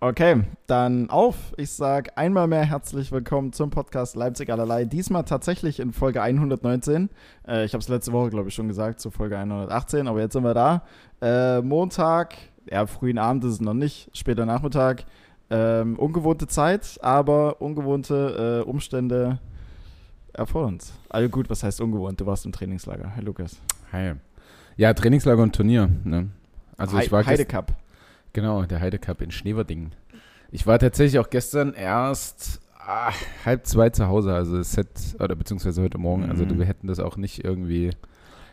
Okay, dann auf. Ich sage einmal mehr herzlich willkommen zum Podcast Leipzig allerlei. Diesmal tatsächlich in Folge 119. Äh, ich habe es letzte Woche, glaube ich, schon gesagt, zu Folge 118, aber jetzt sind wir da. Äh, Montag, ja, frühen Abend ist es noch nicht, später Nachmittag. Ähm, ungewohnte Zeit, aber ungewohnte äh, Umstände erfordern es. Also gut, was heißt ungewohnt? Du warst im Trainingslager. Hi, Lukas. Hi. Ja, Trainingslager und Turnier. Ne? Also ich war Heide Cup. Genau, der Heide Cup in Schneverdingen. Ich war tatsächlich auch gestern erst ah, halb zwei zu Hause, also es hätte, oder beziehungsweise heute Morgen, also Mhm. wir hätten das auch nicht irgendwie,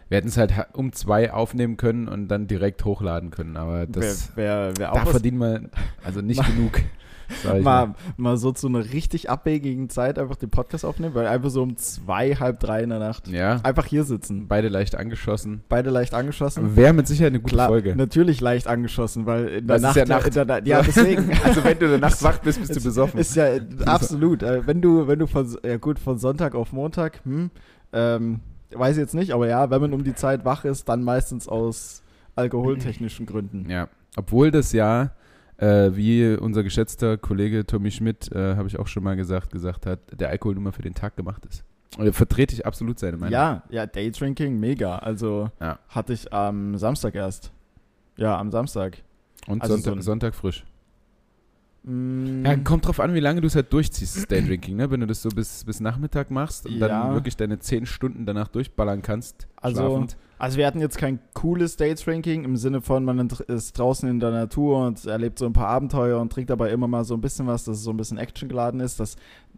wir hätten es halt ha- um zwei aufnehmen können und dann direkt hochladen können, aber das, Wer, wer, wer da was verdienen wir also nicht genug. Mal. mal, so zu einer richtig abwegigen Zeit einfach den Podcast aufnehmen, weil einfach so um zwei, halb drei in der Nacht Ja, einfach hier sitzen. beide leicht angeschossen. Beide leicht angeschossen. Wäre mit Sicherheit eine gute Klar, Folge. natürlich leicht angeschossen, weil in der Nacht, ist ja Nacht. Der, Na- ja, deswegen. Also wenn du in der Nacht wach bist, bist du Es besoffen. Ist ja absolut. Äh, Wenn du, wenn du von, ja gut, von Sonntag auf Montag, hm, ähm, weiß ich jetzt nicht, aber ja, wenn man um die Zeit wach ist, dann meistens aus alkoholtechnischen Gründen. Ja, obwohl das ja, äh, wie unser geschätzter Kollege Tommy Schmidt, äh, habe ich auch schon mal gesagt, gesagt hat, der Alkohol nur mal für den Tag gemacht ist. Und da vertrete ich absolut seine Meinung. Ja, ja, Daydrinking, mega. Also Ja. hatte ich am Samstag erst. Ja, am Samstag. Und Also Sonntag, so Sonntag frisch. Mm, Ja, kommt drauf an, wie lange du es halt durchziehst, das Daydrinking, ne? Wenn du das so bis, bis Nachmittag machst und Ja. dann wirklich deine zehn Stunden danach durchballern kannst, Also- schlafend. Also wir hatten jetzt kein cooles Daydrinking im Sinne von, man ist draußen in der Natur und erlebt so ein paar Abenteuer und trinkt dabei immer mal so ein bisschen was, dass es so ein bisschen actiongeladen ist, dass,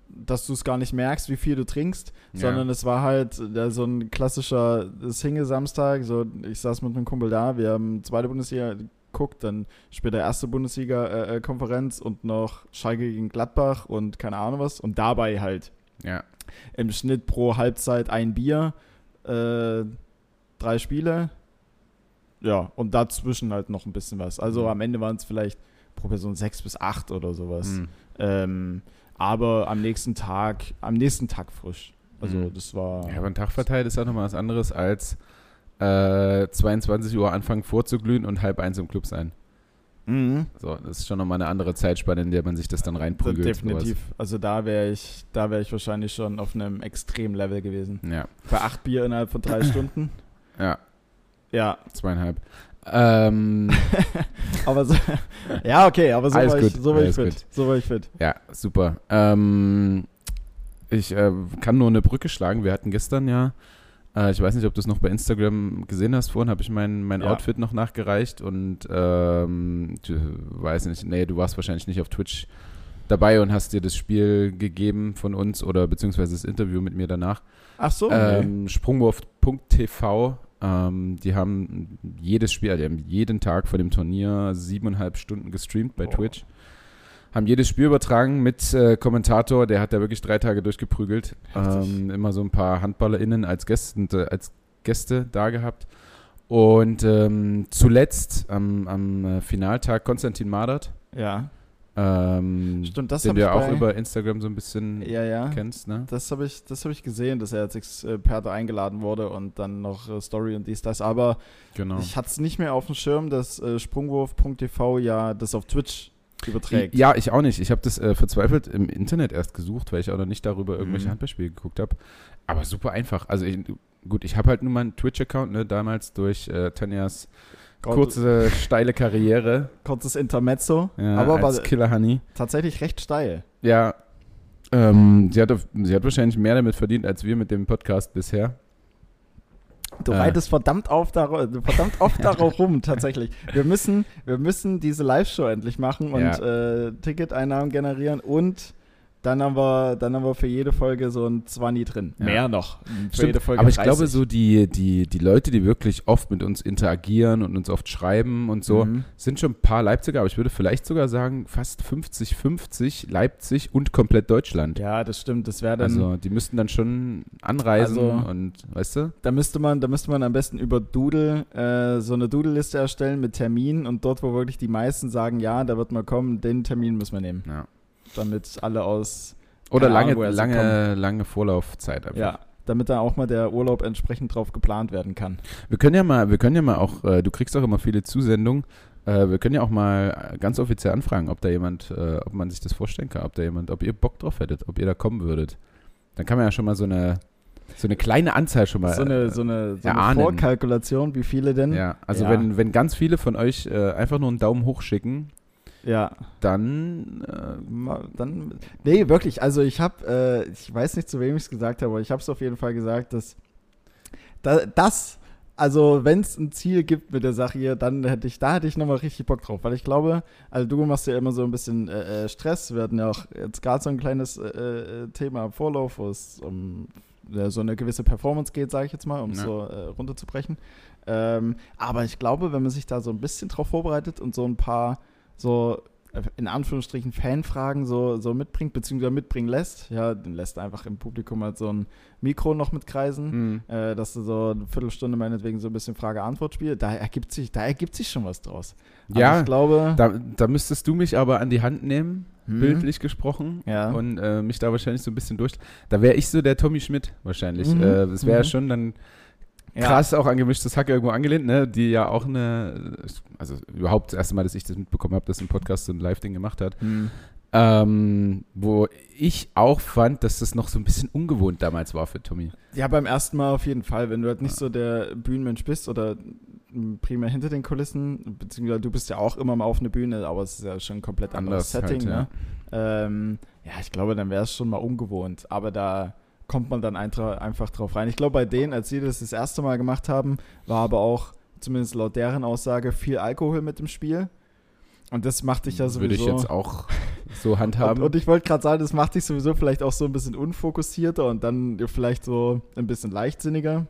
dass du es gar nicht merkst, wie viel du trinkst, Ja. sondern es war halt so ein klassischer Single-Samstag, so ich saß mit einem Kumpel da, wir haben zweite Bundesliga geguckt, dann später erste Bundesliga-Konferenz und noch Schalke gegen Gladbach und keine Ahnung was und dabei halt Ja. im Schnitt pro Halbzeit ein Bier, äh, drei Spiele. Ja, und dazwischen halt noch ein bisschen was. Also Mhm. am Ende waren es vielleicht pro Person sechs bis acht oder sowas. Mhm. Ähm, aber am nächsten Tag, am nächsten Tag frisch. Also Mhm. das war. Ja, aber ein Tag verteilt ist auch nochmal was anderes als äh, 22 Uhr anfangen vorzuglühen und halb eins im Club sein. Mhm. So, das ist schon nochmal eine andere Zeitspanne, in der man sich das dann reinprügelt. Definitiv. Also da wäre ich, da wäre ich wahrscheinlich schon auf einem extremen Level gewesen. Sowas. Ja, Bei acht Bier innerhalb von drei Stunden. ja, Ja, zweieinhalb. Ähm, aber so, ja, okay, aber so Alles war ich, so war ich fit. gut. So war ich fit. ja, super. Ähm, ich äh, kann nur eine Brücke schlagen. Wir hatten gestern ja, äh, ich weiß nicht, ob du es noch bei Instagram gesehen hast, vorhin habe ich mein, mein Ja. Outfit noch nachgereicht und ähm, du, weiß nicht, nee, du warst wahrscheinlich nicht auf Twitch dabei und hast dir das Spiel gegeben von uns oder beziehungsweise das Interview mit mir danach. Ach so, nee. Ähm, Sprungwurf.tv, ähm, die haben jedes Spiel, also die haben jeden Tag vor dem Turnier siebeneinhalb Stunden gestreamt bei Boah. Twitch. Haben jedes Spiel übertragen mit äh, Kommentator, der hat da wirklich drei Tage durchgeprügelt. Ähm, immer so ein paar HandballerInnen als Gäste, äh, als Gäste da gehabt. Und ähm, zuletzt am, am äh, Finaltag Konstantin Madert, ja. ähm, Stimmt, das den du ja auch über Instagram so ein bisschen Ja, ja. kennst, ne? Das habe ich, das hab ich gesehen, dass er als Experte eingeladen wurde und dann noch äh, Story und dies, das. Aber Genau. ich hatte es nicht mehr auf dem Schirm, dass äh, Sprungwurf.tv ja das auf Twitch überträgt. Ja, ich auch nicht. Ich habe das äh, verzweifelt im Internet erst gesucht, weil ich auch noch nicht darüber irgendwelche Mhm. Handballspiele geguckt habe. Aber super einfach. Also ich, gut, ich habe halt nur meinen Twitch-Account, ne, damals durch äh, Tanjas kurze, steile Karriere. kurzes Intermezzo, Ja, aber als war Killer Honey. tatsächlich recht steil. Ja, ähm, sie, hat, sie hat wahrscheinlich mehr damit verdient, als wir mit dem Podcast bisher. Du Äh. reitest verdammt, auf darauf, verdammt oft darauf rum, tatsächlich. Wir müssen, wir müssen diese Live-Show endlich machen und Ja. äh, Ticketeinnahmen generieren und dann haben wir, dann haben wir für jede Folge so ein 20 drin. Ja. Mehr noch. Für Stimmt, jede Folge aber ich 30. glaube, so die, die, die Leute, die wirklich oft mit uns interagieren und uns oft schreiben und so, Mhm. sind schon ein paar Leipziger, aber ich würde vielleicht sogar sagen, fast 50-50 Leipzig und komplett Deutschland. Ja, das stimmt. Das wäre dann. Also die müssten dann schon anreisen Also- und, weißt du? da müsste man, da müsste man am besten über Doodle äh, so eine Doodle-Liste erstellen mit Terminen und dort, wo wirklich die meisten sagen, ja, da wird mal kommen, den Termin müssen wir nehmen. Ja. Damit alle aus Oder lange, Ahnung, lange, lange Vorlaufzeit einfach. ja, damit da auch mal der Urlaub entsprechend drauf geplant werden kann. Wir können ja mal, wir können ja mal auch, äh, du kriegst auch immer viele Zusendungen, Äh, wir können ja auch mal ganz offiziell anfragen, ob da jemand, äh, ob man sich das vorstellen kann, ob da jemand, ob ihr Bock drauf hättet, ob ihr da kommen würdet. Dann kann man ja schon mal so eine, so eine kleine Anzahl schon mal. So eine, so eine, so eine. Vorkalkulation, wie viele denn? ja, also Ja. Wenn, wenn ganz viele von euch äh, einfach nur einen Daumen hoch schicken, Ja. dann äh, Dann, nee, wirklich. Also ich habe, äh, ich weiß nicht, zu wem ich es gesagt habe, aber ich habe es auf jeden Fall gesagt, dass da, das, also wenn es ein Ziel gibt mit der Sache hier, dann hätte ich, da hätte ich nochmal richtig Bock drauf, weil ich glaube, also du machst ja immer so ein bisschen äh, äh, Stress. Wir hatten ja auch jetzt gerade so ein kleines äh, äh, Thema im Vorlauf, wo es um so eine gewisse Performance geht, sage ich jetzt mal, um es so runterzubrechen. Ähm, aber ich glaube, wenn man sich da so ein bisschen drauf vorbereitet und so ein paar so äh, in Anführungsstrichen Fanfragen so, so mitbringt, beziehungsweise mitbringen lässt, ja, dann lässt einfach im Publikum halt so ein Mikro noch mitkreisen, mh, äh, dass du so eine Viertelstunde meinetwegen so ein bisschen Frage-Antwort-Spiel, da ergibt sich, da ergibt sich schon was draus. Also ja, ich glaube, da, da müsstest du mich aber an die Hand nehmen, Hm. bildlich gesprochen, Ja. und äh, mich da wahrscheinlich so ein bisschen durch. Da wäre ich so der Tommy Schmidt wahrscheinlich. Mhm. Äh, das wäre Mhm. schon dann ja. krass auch an gemischtes Hack irgendwo angelehnt, ne? Die ja auch eine, also überhaupt das erste Mal, dass ich das mitbekommen habe, dass ein Podcast so ein Live-Ding gemacht hat. Hm. Ähm, wo ich auch fand, dass das noch so ein bisschen ungewohnt damals war für Tommy. Ja, beim ersten Mal auf jeden Fall. Wenn du halt nicht so der Bühnenmensch bist oder primär hinter den Kulissen, beziehungsweise du bist ja auch immer mal auf einer Bühne, aber es ist ja schon ein komplett anderes Anders halt, Setting. ja. ne? ähm, ja, ich glaube, dann wäre es schon mal ungewohnt. Aber da kommt man dann einfach drauf rein. Ich glaube, bei denen, als sie das das erste Mal gemacht haben, war aber auch, zumindest laut deren Aussage, viel Alkohol mit im Spiel. Und das macht dich ja sowieso. Würde ich jetzt auch so handhaben. Und, und ich wollte gerade sagen, das macht dich sowieso vielleicht auch so ein bisschen unfokussierter und dann vielleicht so ein bisschen leichtsinniger,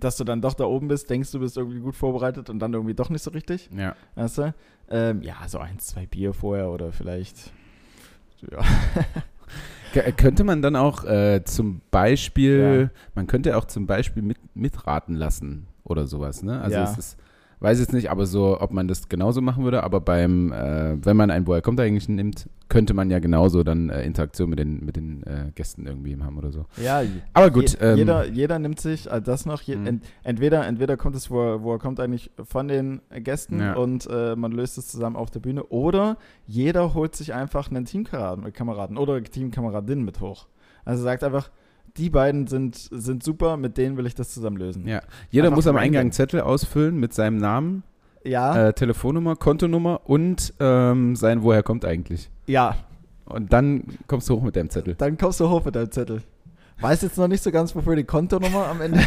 dass du dann doch da oben bist, denkst du bist irgendwie gut vorbereitet und dann irgendwie doch nicht so richtig. ja. Weißt du? Ähm, ja, so eins, zwei Bier vorher oder vielleicht. Ja. K- Könnte man dann auch äh, zum Beispiel, Ja. man könnte auch zum Beispiel mit, mitraten lassen oder sowas, ne? Also Ja. es ist, weiß jetzt nicht, aber so, ob man das genauso machen würde, aber beim, äh, wenn man ein Woher kommt eigentlich nimmt, könnte man ja genauso dann äh, Interaktion mit den, mit den äh, Gästen irgendwie haben oder so. ja Aber gut, Je, ähm, jeder, jeder nimmt sich äh, das noch. Je, Mhm. ent, entweder, entweder kommt es, wo er, wo er kommt, eigentlich von den Gästen Ja. und äh, man löst es zusammen auf der Bühne. Oder jeder holt sich einfach einen Teamkameraden Kameraden oder Teamkameradin mit hoch. Also sagt einfach, die beiden sind, sind super, mit denen will ich das zusammen lösen. ja. Jeder Einfach muss am. Eingang einen Zettel ausfüllen mit seinem Namen, Ja, äh, Telefonnummer, Kontonummer und ähm, sein Woher kommt eigentlich. ja. Und dann kommst du hoch mit deinem Zettel. Dann kommst du hoch mit deinem Zettel. Weiß jetzt noch nicht so ganz, wofür die Kontonummer am Ende.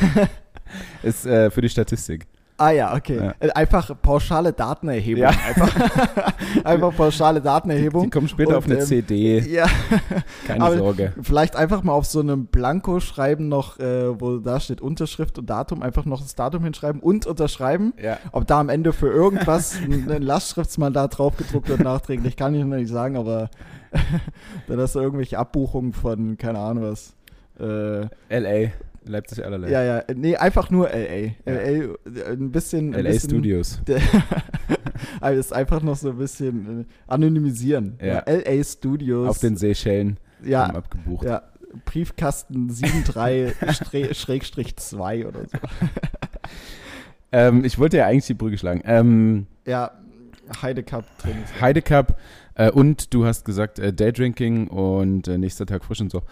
Ist äh, für die Statistik. Ah ja, okay. Ja. Äh, Einfach pauschale Datenerhebung. Ja. Einfach, einfach pauschale Die, Datenerhebung. die kommen später Und, auf eine ähm, CD. Ja, Keine aber- Sorge. vielleicht einfach mal auf so einem Blanko schreiben noch, äh, wo da steht Unterschrift und Datum, einfach noch das Datum hinschreiben und unterschreiben. Ja. Ob da am Ende für irgendwas ein ein Lastschriftsmandat draufgedruckt wird nachträglich, kann ich noch nicht sagen, aber dann hast du irgendwelche Abbuchungen von, keine Ahnung was. Äh, LA. Leipzig allerlei. ja, ja, nee, einfach nur LA. LA, äh, ein bisschen. Ein LA bisschen, Studios. Also ist einfach noch so ein bisschen äh, anonymisieren. Ja. LA Studios. Auf den Seychellen ja, abgebucht. ja, Briefkasten 73-2 oder so. Ähm, ich wollte ja eigentlich die Brücke schlagen. Ähm, Ja, Heide Cup. Heide Cup äh, und du hast gesagt äh, Daydrinking und äh, nächster Tag frisch und so.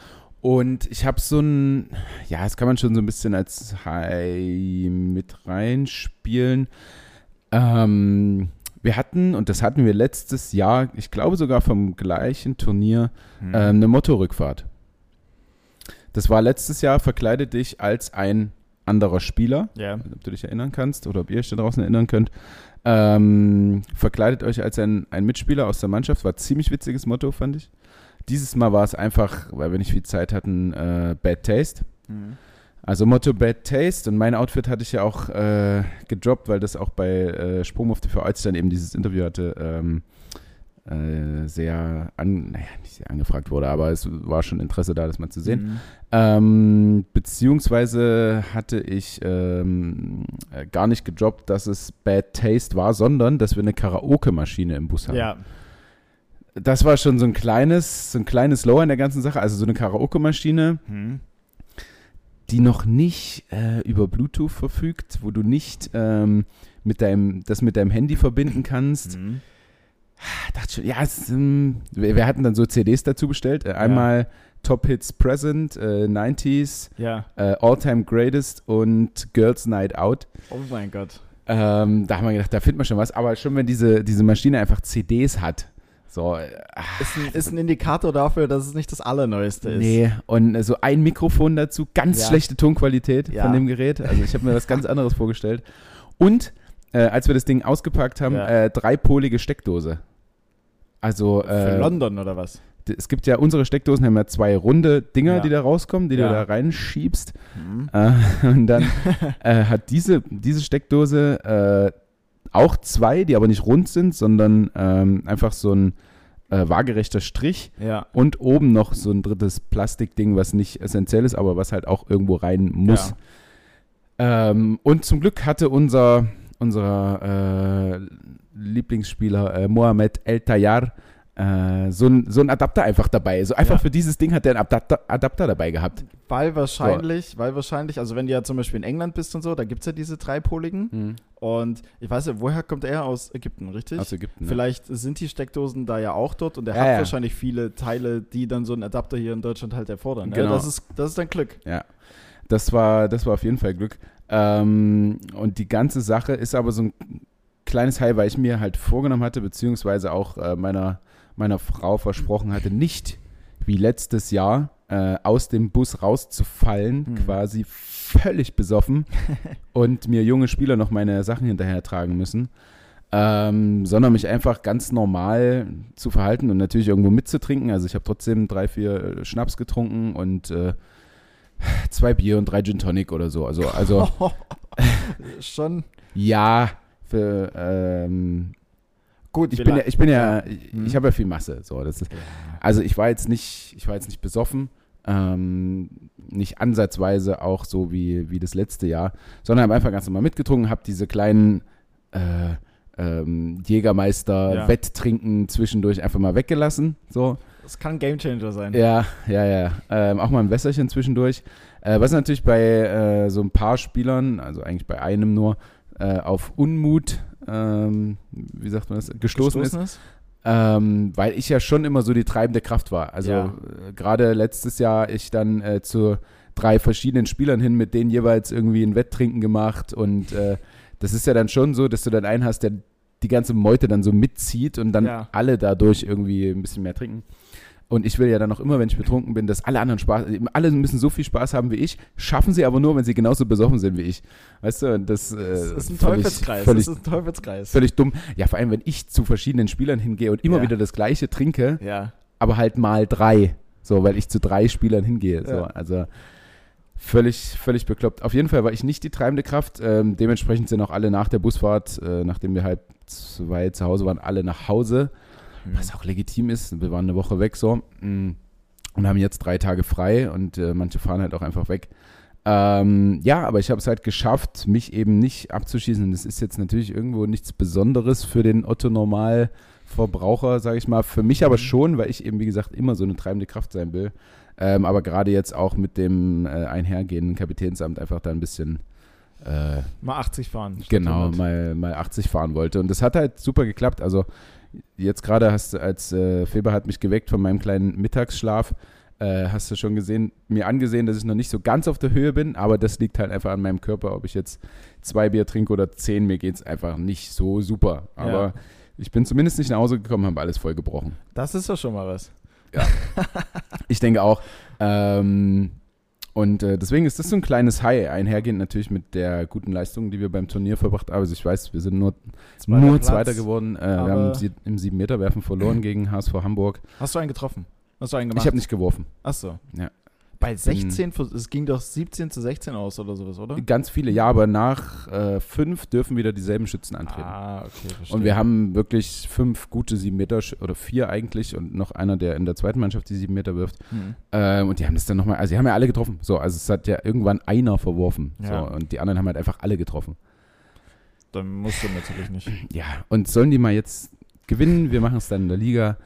Und ich habe so ein, ja, das kann man schon so ein bisschen als High mit reinspielen. Ähm, wir hatten, und das hatten wir letztes Jahr, ich glaube sogar vom gleichen Turnier, Hm. ähm, eine Motorrückfahrt. Das war letztes Jahr, verkleide dich als ein anderer Spieler. Ja. ob du dich erinnern kannst oder ob ihr euch da draußen erinnern könnt. Ähm, verkleidet euch als ein, ein Mitspieler aus der Mannschaft. War ein ziemlich witziges Motto, fand ich. Dieses Mal war es einfach, weil wir nicht viel Zeit hatten, äh, Bad Taste. Hm. Also Motto Bad Taste und mein Outfit hatte ich ja auch äh, gedroppt, weil das auch bei äh, Sprung auf TV, als ich dann eben dieses Interview hatte, ähm, äh, sehr, an, naja, nicht sehr angefragt wurde, aber es war schon Interesse da, das mal zu sehen. Hm. Ähm, beziehungsweise hatte ich ähm, äh, gar nicht gedroppt, dass es Bad Taste war, sondern dass wir eine Karaoke-Maschine im Bus haben. Ja. Das war schon so ein kleines, so ein kleines Low in der ganzen Sache. Also so eine Karaoke-Maschine, Hm. die noch nicht äh, über Bluetooth verfügt, wo du nicht ähm, mit deinem, das mit deinem Handy verbinden kannst. Mhm. Ich dachte schon, ja, es, ähm, wir, wir hatten dann so CDs dazu bestellt. Äh, einmal Top Hits Present, äh, 90s, Ja. äh, All Time Greatest und Girls Night Out. Oh mein Gott. Ähm, da haben wir gedacht, da findet man schon was. Aber schon, wenn diese, diese Maschine einfach CDs hat, so, äh, Ist ein, ist ein Indikator dafür, dass es nicht das Allerneueste ist. nee. Und äh, so ein Mikrofon dazu, ganz Ja. schlechte Tonqualität Ja. von dem Gerät. Also ich habe mir was ganz anderes vorgestellt. Und äh, als wir das Ding ausgepackt haben, Ja. äh, dreipolige Steckdose. Also Für äh, London oder was? es gibt ja, unsere Steckdosen haben ja zwei runde Dinger, Ja. die da rauskommen, die Ja. du da reinschiebst. Mhm. Äh, und dann äh, hat diese, diese Steckdose auch zwei, die aber nicht rund sind, sondern ähm, einfach so ein äh, waagerechter Strich Ja. und oben noch so ein drittes Plastikding, was nicht essentiell ist, aber was halt auch irgendwo rein muss. Ähm, und zum Glück hatte unser, unser äh, Lieblingsspieler äh, Mohamed El Tayyar äh, so ein so ein Adapter einfach dabei. So einfach Ja. für dieses Ding hat er einen Adapter, Adapter dabei gehabt. Weil wahrscheinlich, weil wahrscheinlich, also wenn du ja zum Beispiel in England bist und so, da gibt es ja diese dreipoligen. Und ich weiß ja, woher kommt er? Aus Ägypten, richtig? Aus Ägypten. ne? Vielleicht sind die Steckdosen da ja auch dort und er Ja, hat ja. wahrscheinlich viele Teile, die dann so einen Adapter hier in Deutschland halt erfordern. Genau. Ja, das, ist, das ist dann Glück. Ja, das war, das war auf jeden Fall Glück. Ähm, und die ganze Sache ist aber so ein kleines High, weil ich mir halt vorgenommen hatte, beziehungsweise auch äh, meiner, meiner Frau versprochen hatte, nicht wie letztes Jahr äh, aus dem Bus rauszufallen, Mhm. quasi völlig besoffen und mir junge Spieler noch meine Sachen hinterher tragen müssen. Ähm, sondern mich einfach ganz normal zu verhalten und natürlich irgendwo mitzutrinken. Also ich habe trotzdem drei, vier äh, Schnaps getrunken und äh, zwei Bier und drei Gin Tonic oder so. Also, also Schon ja, für, ähm, gut. ich, bin ja, ich bin ja, Mhm. ich habe ja viel Masse. So, das ist, also ich war jetzt nicht, ich war jetzt nicht besoffen, ähm, nicht ansatzweise auch so wie, wie das letzte Jahr, sondern habe einfach ganz normal mitgetrunken, habe diese kleinen äh, ähm, Ja. Jägermeister-Wetttrinken zwischendurch einfach mal weggelassen. So. Das kann ein Gamechanger sein. Ja, ja, ja. Ähm, auch mal ein Wässerchen zwischendurch. Äh, was natürlich bei äh, so ein paar Spielern, also eigentlich bei einem nur, äh, auf Unmut, ähm, wie sagt man das, gestoßen, ist. Gestoßen ist? Ähm, weil ich ja schon immer so die treibende Kraft war. Also Ja. äh, gerade letztes Jahr ich dann äh, zu drei verschiedenen Spielern hin, mit denen jeweils irgendwie ein Wetttrinken gemacht und äh, das ist ja dann schon so, dass du dann einen hast, der die ganze Meute dann so mitzieht und dann Ja. alle dadurch irgendwie ein bisschen mehr trinken. Und ich will ja dann auch immer, wenn ich betrunken bin, dass alle anderen Spaß, alle müssen so viel Spaß haben wie ich, schaffen sie aber nur, wenn sie genauso besoffen sind wie ich. Weißt du, und das, äh, Das ist ein völlig- Teufelskreis. Völlig, das ist ein Teufelskreis. völlig dumm. Ja, vor allem, wenn ich zu verschiedenen Spielern hingehe und immer Ja. wieder das Gleiche trinke, ja. aber halt mal drei. So, weil ich zu drei Spielern hingehe. So, Ja. also völlig, völlig bekloppt. Auf jeden Fall war ich nicht die treibende Kraft. Ähm, dementsprechend sind auch alle nach der Busfahrt, äh, nachdem wir halb zwei zu Hause waren, alle nach Hause. Was auch legitim ist. Wir waren eine Woche weg so. mm, Und haben jetzt drei Tage frei und äh, manche fahren halt auch einfach weg. Ähm, ja, aber ich habe es halt geschafft, mich eben nicht abzuschießen. Und Das ist jetzt natürlich irgendwo nichts Besonderes für den Otto-Normal-Verbraucher, sage ich mal. Für mich aber Mhm. schon, weil ich eben, wie gesagt, immer so eine treibende Kraft sein will. Ähm, aber gerade jetzt auch mit dem äh, einhergehenden Kapitänsamt einfach da ein bisschen äh, Mal 80 fahren. genau 100. mal, mal 80 fahren wollte. Und das hat halt super geklappt. Also jetzt gerade hast du, als äh, Feber hat mich geweckt von meinem kleinen Mittagsschlaf, äh, hast du schon gesehen, mir angesehen, dass ich noch nicht so ganz auf der Höhe bin, aber das liegt halt einfach an meinem Körper, ob ich jetzt zwei Bier trinke oder zehn, mir geht es einfach nicht so super. Aber Ja. ich bin zumindest nicht nach Hause gekommen, habe alles voll gebrochen. Das ist doch schon mal was. Ich denke auch. Ähm, und äh, deswegen ist das so ein kleines High, einhergehend natürlich mit der guten Leistung, die wir beim Turnier verbracht haben. Also ich weiß, wir sind nur, Zweiter nur Platz. Zweiter geworden. Äh, wir haben sie, im Siebenmeterwerfen verloren gegen HSV Hamburg. Hast du einen getroffen? Hast du einen gemacht? Ich habe nicht geworfen. Achso. Ja. Bei 16, vers- es ging doch 17 zu 16 aus oder sowas, oder? Ganz viele, ja, aber nach äh, fünf dürfen wieder dieselben Schützen antreten. Ah, okay, verstehe. Und wir haben wirklich fünf gute sieben Meter Sch- oder vier eigentlich und noch einer, der in der zweiten Mannschaft die sieben Meter wirft. Hm. Ähm, und die haben das dann nochmal, also die haben ja alle getroffen. So, also es hat ja irgendwann einer verworfen. Ja. So, und die anderen haben halt einfach alle getroffen. Dann musst du natürlich nicht. Ja, und sollen die mal jetzt gewinnen? Wir machen es dann in der Liga.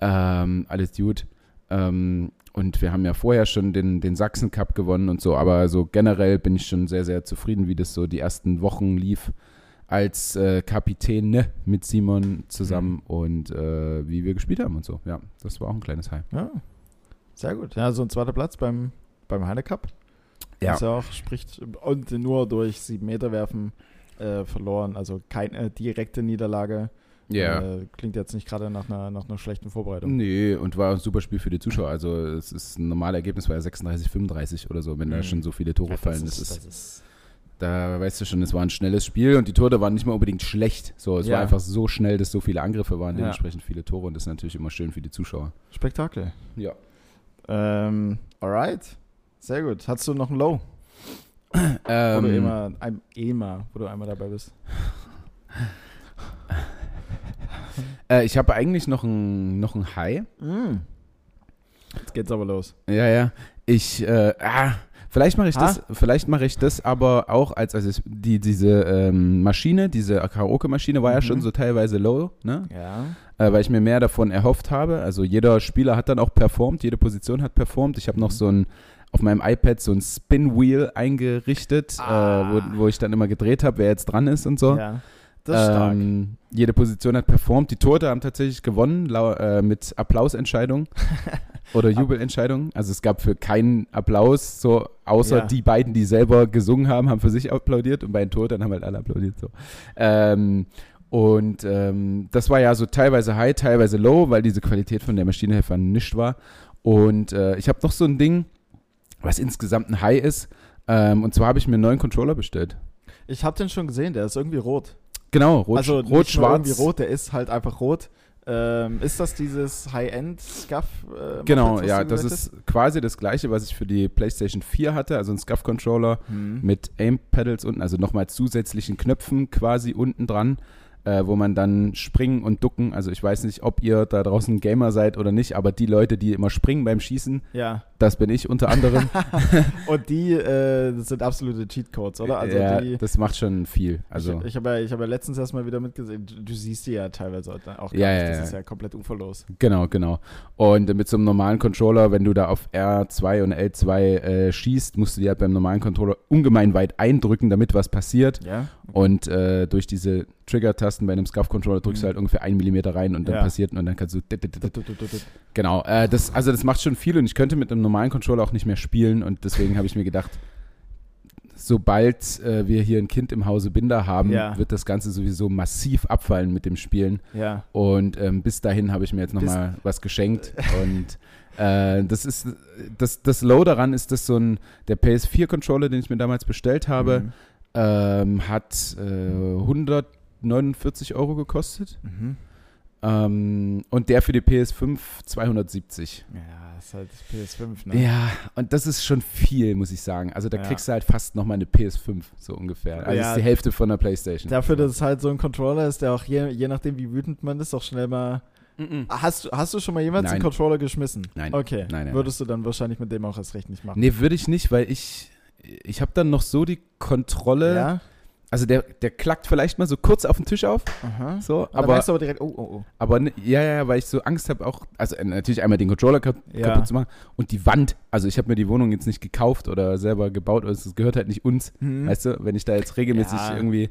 Ähm, alles gut. Ähm, und wir haben ja vorher schon den, den Sachsen Cup gewonnen und so, aber so generell bin ich schon sehr, sehr zufrieden, wie das so die ersten Wochen lief. als äh, Kapitän ne, mit Simon zusammen und äh, wie wir gespielt haben und so. Ja, das war auch ein kleines High. Ja. Sehr gut. Ja, so ein zweiter Platz beim, beim Heine Cup. Ja. Ist ja auch, spricht, und nur durch sieben Meter werfen äh, verloren. Also keine direkte Niederlage. Ja. Äh, klingt jetzt nicht gerade nach einer, nach einer schlechten Vorbereitung. Nee, und war ein super Spiel für die Zuschauer. Also es ist ein normales Ergebnis, war ja 36, 35 oder so, wenn da Mhm. schon so viele Tore Ja, fallen. Das ist, das ist da weißt du schon, es war ein schnelles Spiel und die Tore waren nicht mal unbedingt schlecht. So, es Ja. war einfach so schnell, dass so viele Angriffe waren, Ja. dementsprechend viele Tore und das ist natürlich immer schön für die Zuschauer. Spektakel. Ja. Ähm, alright. Sehr gut. Hast du noch ein Low? wo du Ähm, immer, ein, immer, wo du einmal dabei bist. Äh, ich habe eigentlich noch ein, noch ein High. Mm. Jetzt geht's aber los. Ja, ja. Ich, äh, ah, vielleicht mache ich Ha? das, vielleicht mache ich das aber auch als, also die, diese ähm, Maschine, diese Karaoke-Maschine war ja Mhm. schon so teilweise low, ne? Ja. Äh, weil ich mir mehr davon erhofft habe. Also jeder Spieler hat dann auch performt, jede Position hat performt. Ich habe noch Mhm. so ein auf meinem iPad so ein Spin Wheel eingerichtet, Ah. äh, wo, wo ich dann immer gedreht habe, wer jetzt dran ist und so. Ja. Das ist stark. Ähm, jede Position hat performt. Die Torte haben tatsächlich gewonnen äh, mit Applausentscheidung oder Jubelentscheidung. Also es gab für keinen Applaus, so außer Ja. die beiden, die selber gesungen haben, haben für sich applaudiert und bei den Torten haben halt alle applaudiert. So. Ähm, und ähm, das war ja so teilweise high, teilweise low, weil diese Qualität von der Maschine einfach nicht war. Und äh, ich habe noch so ein Ding, was insgesamt ein High ist. Ähm, und zwar habe ich mir einen neuen Controller bestellt. Ich habe den schon gesehen, der ist irgendwie rot. Genau, rot, also rot schwarz. rot, der ist halt einfach rot. Ähm, ist das dieses High-End-Scuff? Äh, Genau, ja, das ist quasi das gleiche, was ich für die PlayStation 4 hatte, also ein Scuff-Controller hast? Hm. mit Aim-Pedals unten, also nochmal zusätzlichen Knöpfen quasi unten dran, äh, wo man dann springen und ducken, also ich weiß nicht, ob ihr da draußen Gamer seid oder nicht, aber die Leute, die immer springen beim Schießen, Ja. Das bin ich unter anderem. Und die äh, sind absolute Cheatcodes, oder? Also ja, die, das macht schon viel. Also, ich, ich habe ja, ich hab ja letztens erstmal wieder mitgesehen, du, du siehst die ja teilweise auch gar Ja, nicht, ja, das ja. ist ja komplett uferlos. Genau, genau. Und mit so einem normalen Controller, wenn du da auf R2 und L2 äh, schießt, musst du die halt beim normalen Controller ungemein weit eindrücken, damit was passiert. Ja? Und äh, durch diese Trigger-Tasten bei einem Scuff-Controller drückst du Mhm. halt ungefähr einen Millimeter rein und dann passiert und dann kannst du. Genau, äh, das, also das macht schon viel und ich könnte mit einem normalen Controller auch nicht mehr spielen und deswegen habe ich mir gedacht, sobald äh, wir hier ein Kind im Hause Binder haben, Ja. wird das Ganze sowieso massiv abfallen mit dem Spielen. Ja. Und ähm, bis dahin habe ich mir jetzt nochmal was geschenkt. Und äh, das ist das, das Low daran ist, dass so ein der PS4-Controller, den ich mir damals bestellt habe, Mhm. ähm, hat äh, 149 Euro gekostet. Mhm. Ähm, und der für die PS5 270. Ja, ist halt PS5, ne? Ja, und das ist schon viel, muss ich sagen. Also da Ja. kriegst du halt fast nochmal eine PS5, so ungefähr. Also das Ja. ist die Hälfte von der Playstation. Dafür, dass es halt so ein Controller ist, der auch je, je nachdem, wie wütend man ist, auch schnell mal. Hast, du- hast du schon mal jemals Nein. einen Controller geschmissen? Nein. Okay. Nein, nein, Würdest du dann wahrscheinlich mit dem auch erst recht nicht machen? Nee, würde ich nicht, weil ich, ich habe dann noch so die Kontrolle. Ja? Also der, der klackt vielleicht mal so kurz auf den Tisch auf, Aha. so, aber, merkst du aber direkt, oh, oh, oh. aber ne- ja, ja, weil ich so Angst habe auch, also äh, natürlich einmal den Controller kap Ja. kaputt zu machen und die Wand, also ich habe mir die Wohnung jetzt nicht gekauft oder selber gebaut, also es gehört halt nicht uns, Hm. weißt du, wenn ich da jetzt regelmäßig Ja. irgendwie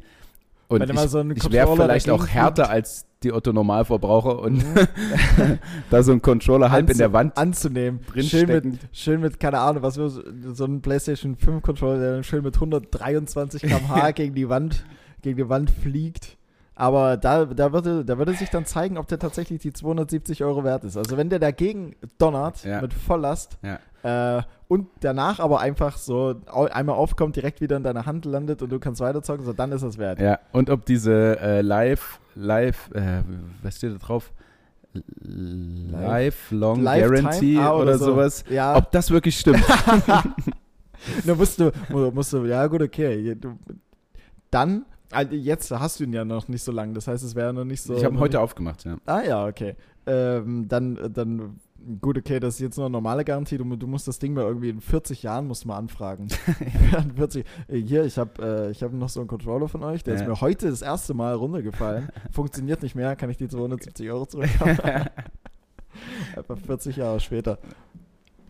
und ich, so ich wäre vielleicht auch härter als die Otto-Normalverbraucher und Mhm. da so ein Controller halb in der Wand anzunehmen. Schön mit, schön mit, keine Ahnung, was wir so so ein PlayStation 5 Controller, der dann schön mit 123 km/h gegen die Wand, gegen die Wand fliegt. Aber da, da, würde, da würde sich dann zeigen, ob der tatsächlich die 270 Euro wert ist. Also wenn der dagegen donnert Ja. mit Volllast Ja. äh, und danach aber einfach so einmal aufkommt, direkt wieder in deiner Hand landet und du kannst weiterzocken, so dann ist es wert. Ja, und ob diese äh, Live, Live, äh, was steht da drauf? Lifelong Lifetime? Guarantee Ah, oder, so. sowas. Ja, Ob das wirklich stimmt. da musst du, mu- musst du, ja gut, okay. Dann, also jetzt hast du ihn ja noch nicht so lange, das heißt, es wäre noch nicht so. ich habe ihn heute nicht, aufgemacht, ja. Ah ja, okay. Ähm, dann, dann, gut, okay, das ist jetzt nur eine normale Garantie. Du, du musst das Ding mal irgendwie in 40 Jahren musst du mal anfragen. In 40, äh, hier, ich habe äh, ich hab noch so einen Controller von euch, der ist Ja. mir heute das erste Mal runtergefallen. Funktioniert nicht mehr, kann ich die 270 Euro zurückhaben? Einfach 40 Jahre später.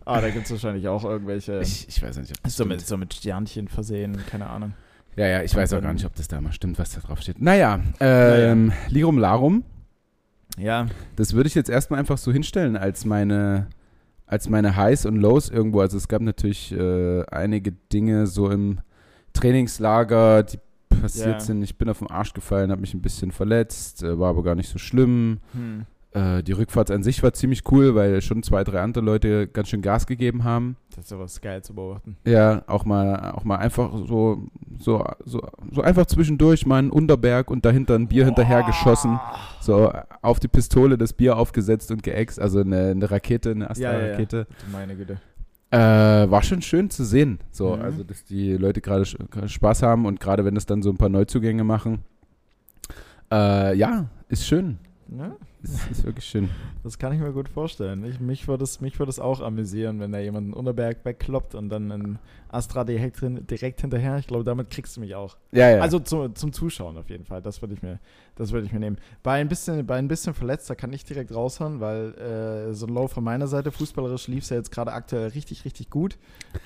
Ah, da gibt es wahrscheinlich auch irgendwelche. Ich, ich weiß nicht, ob das so, mit, so mit Sternchen versehen, keine Ahnung. Ja, ja, ich weiß auch dann- gar nicht, ob das da mal stimmt, was da drauf steht. Naja, ähm, Lirum Larum, Ja, das würde ich jetzt erstmal einfach so hinstellen als meine, als meine Highs und Lows irgendwo. Also es gab natürlich äh, einige Dinge so im Trainingslager, die passiert Ja. sind. Ich bin auf den Arsch gefallen, habe mich ein bisschen verletzt, äh, war aber gar nicht so schlimm. hm. Äh, die Rückfahrt an sich war ziemlich cool, weil schon zwei, drei andere Leute ganz schön Gas gegeben haben. das ist ja was geil zu beobachten. Ja, auch mal, auch mal einfach so, so, so, so einfach zwischendurch mal einen Unterberg und dahinter ein Bier hinterher geschossen. So auf die Pistole das Bier aufgesetzt und geäxt, also eine, eine Rakete, eine Ja, ja, ja. Astra-Rakete. Du meine Güte. Äh, war schon schön zu sehen. So, Mhm. also dass die Leute gerade Spaß haben und gerade wenn es dann so ein paar Neuzugänge machen. Äh, ja, ist schön. Ne? Ist, ist wirklich schön. Das kann ich mir gut vorstellen. Ich, mich würde es, mich auch amüsieren, wenn da jemand einen Unterberg wegkloppt und dann ein Astra direkt, hin, direkt hinterher. Ich glaube, damit kriegst du mich auch. Ja, ja. Also zu, zum Zuschauen auf jeden Fall. Das würde ich mir, das würde ich mir nehmen. Bei ein bisschen, bei ein bisschen verletzt, da kann ich direkt raushauen, weil äh, so ein Low von meiner Seite, fußballerisch lief es ja jetzt gerade aktuell richtig, richtig gut.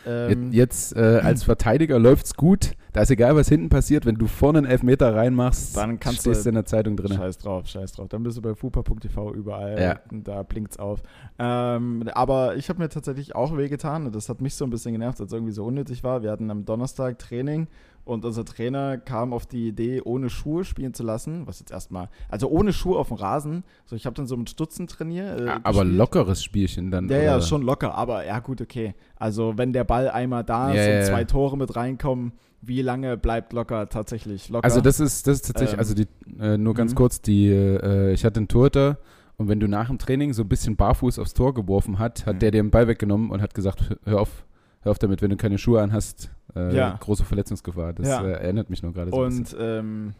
Ähm, Jetzt äh, als Verteidiger läuft's gut. Da ist egal, was hinten passiert. Wenn du vorne einen Elfmeter reinmachst, Dann kannst stehst du- in der Zeitung drin. Scheiß drauf, scheiß drauf. Dann bist du bei fupa.tv überall. Ja. Da blinkt's auf. Ähm, aber ich habe mir tatsächlich auch wehgetan und das hat mich so ein bisschen genervt, als es irgendwie so unnötig war. Wir hatten am Donnerstag Training und unser Trainer kam auf die Idee, ohne Schuhe spielen zu lassen. Was jetzt erstmal, also ohne Schuhe auf dem Rasen. So, ich habe dann so mit Stutzen trainiert. Äh, aber gespielt. lockeres Spielchen dann. Ja, ja, schon locker, aber ja, gut, okay. Also, wenn der Ball einmal da ist Ja, ja, und zwei ja. Tore mit reinkommen, wie lange bleibt locker tatsächlich locker? Also das ist, das ist tatsächlich, Ähm, also die, äh, nur ganz mhm. kurz, die, äh, ich hatte einen Torhüter und wenn du nach dem Training so ein bisschen barfuß aufs Tor geworfen hat, hat Mhm. der dir den Ball weggenommen und hat gesagt, hör auf, hör auf damit, wenn du keine Schuhe an hast, äh, Ja. große Verletzungsgefahr. Das Ja. äh, erinnert mich nur gerade so. Und, ähm,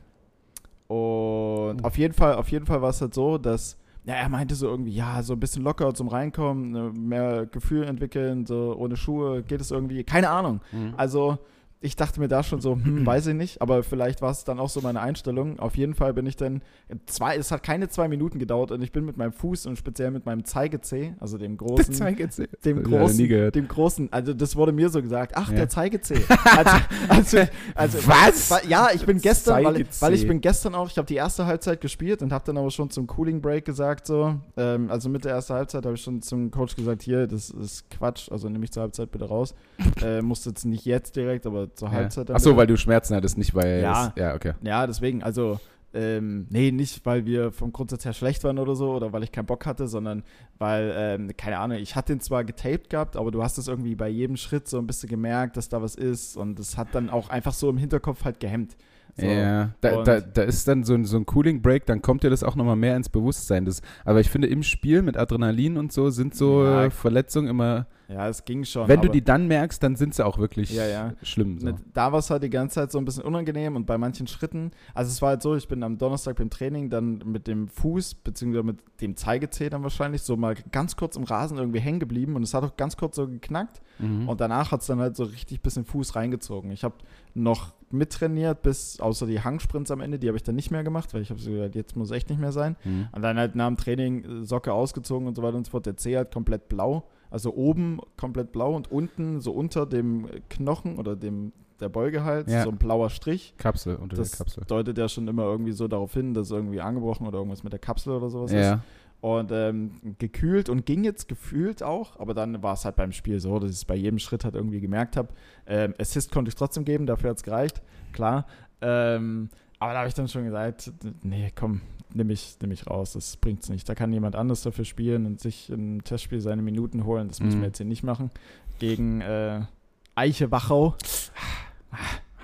und auf jeden Fall, auf jeden Fall war es halt so, dass ja, er meinte so irgendwie, ja, so ein bisschen locker zum Reinkommen, ne, mehr Gefühl entwickeln, so ohne Schuhe geht es irgendwie, keine Ahnung. Mhm. Also ich dachte mir da schon so, hm, weiß ich nicht, aber vielleicht war es dann auch so meine Einstellung. Auf jeden Fall bin ich dann, zwei, es hat keine zwei Minuten gedauert und ich bin mit meinem Fuß und speziell mit meinem Zeigezeh, also dem großen, Zeigezeh. dem ich großen, dem großen, also das wurde mir so gesagt, ach, Ja. der Zeigezeh. Also, also, also Was? Weil, ja, ich bin gestern, weil, Zeigezeh. weil ich bin gestern auch, ich habe die erste Halbzeit gespielt und habe dann aber schon zum Cooling Break gesagt so, ähm, also mit der ersten Halbzeit habe ich schon zum Coach gesagt, hier, das ist Quatsch, also nehme ich zur Halbzeit bitte raus. äh, musste jetzt nicht jetzt direkt, aber zur Halbzeit. dann Achso, bitte. weil du Schmerzen hattest, nicht weil Ja. es, ja, okay. Ja, deswegen, also, ähm, nee, nicht, weil wir vom Grundsatz her schlecht waren oder so oder weil ich keinen Bock hatte, sondern weil, ähm, keine Ahnung, ich hatte ihn zwar getaped gehabt, aber du hast es irgendwie bei jedem Schritt so ein bisschen gemerkt, dass da was ist und es hat dann auch einfach so im Hinterkopf halt gehemmt. So. Ja, da, da, da ist dann so ein, so ein Cooling Break, dann kommt dir das auch nochmal mehr ins Bewusstsein. Das, aber ich finde, im Spiel mit Adrenalin und so sind so Ja. Verletzungen immer, Ja, es ging schon. wenn du die dann merkst, dann sind sie auch wirklich Ja, ja. schlimm. So. Da war es halt die ganze Zeit so ein bisschen unangenehm und bei manchen Schritten, also es war halt so, ich bin am Donnerstag beim Training dann mit dem Fuß, beziehungsweise mit dem Zeigezeh dann wahrscheinlich, so mal ganz kurz im Rasen irgendwie hängen geblieben und es hat auch ganz kurz so geknackt Mhm. und danach hat es dann halt so richtig bisschen Fuß reingezogen. Ich habe noch mittrainiert, bis außer die Hangsprints am Ende, die habe ich dann nicht mehr gemacht, weil ich habe so gesagt, jetzt muss echt nicht mehr sein. Mhm. Und dann halt nach dem Training äh, Socke ausgezogen und so weiter und so fort. Der Zeh halt komplett blau. Also oben komplett blau und unten so unter dem Knochen oder dem der Beuge halt Ja. so ein blauer Strich. Kapsel unter Das der Kapsel. deutet ja schon immer irgendwie so darauf hin, dass irgendwie angebrochen oder irgendwas mit der Kapsel oder sowas ist. Und ähm, gekühlt und ging jetzt gefühlt auch, aber dann war es halt beim Spiel so, dass ich es bei jedem Schritt halt irgendwie gemerkt habe. Ähm, Assist konnte ich trotzdem geben, dafür hat es gereicht, klar. Ähm, aber da habe ich dann schon gesagt, nee, komm, nimm ich, nimm ich raus, das bringt's nicht. Da kann jemand anders dafür spielen und sich im Testspiel seine Minuten holen. Das müssen Mhm. wir jetzt hier nicht machen. Gegen äh, Eiche Wachau.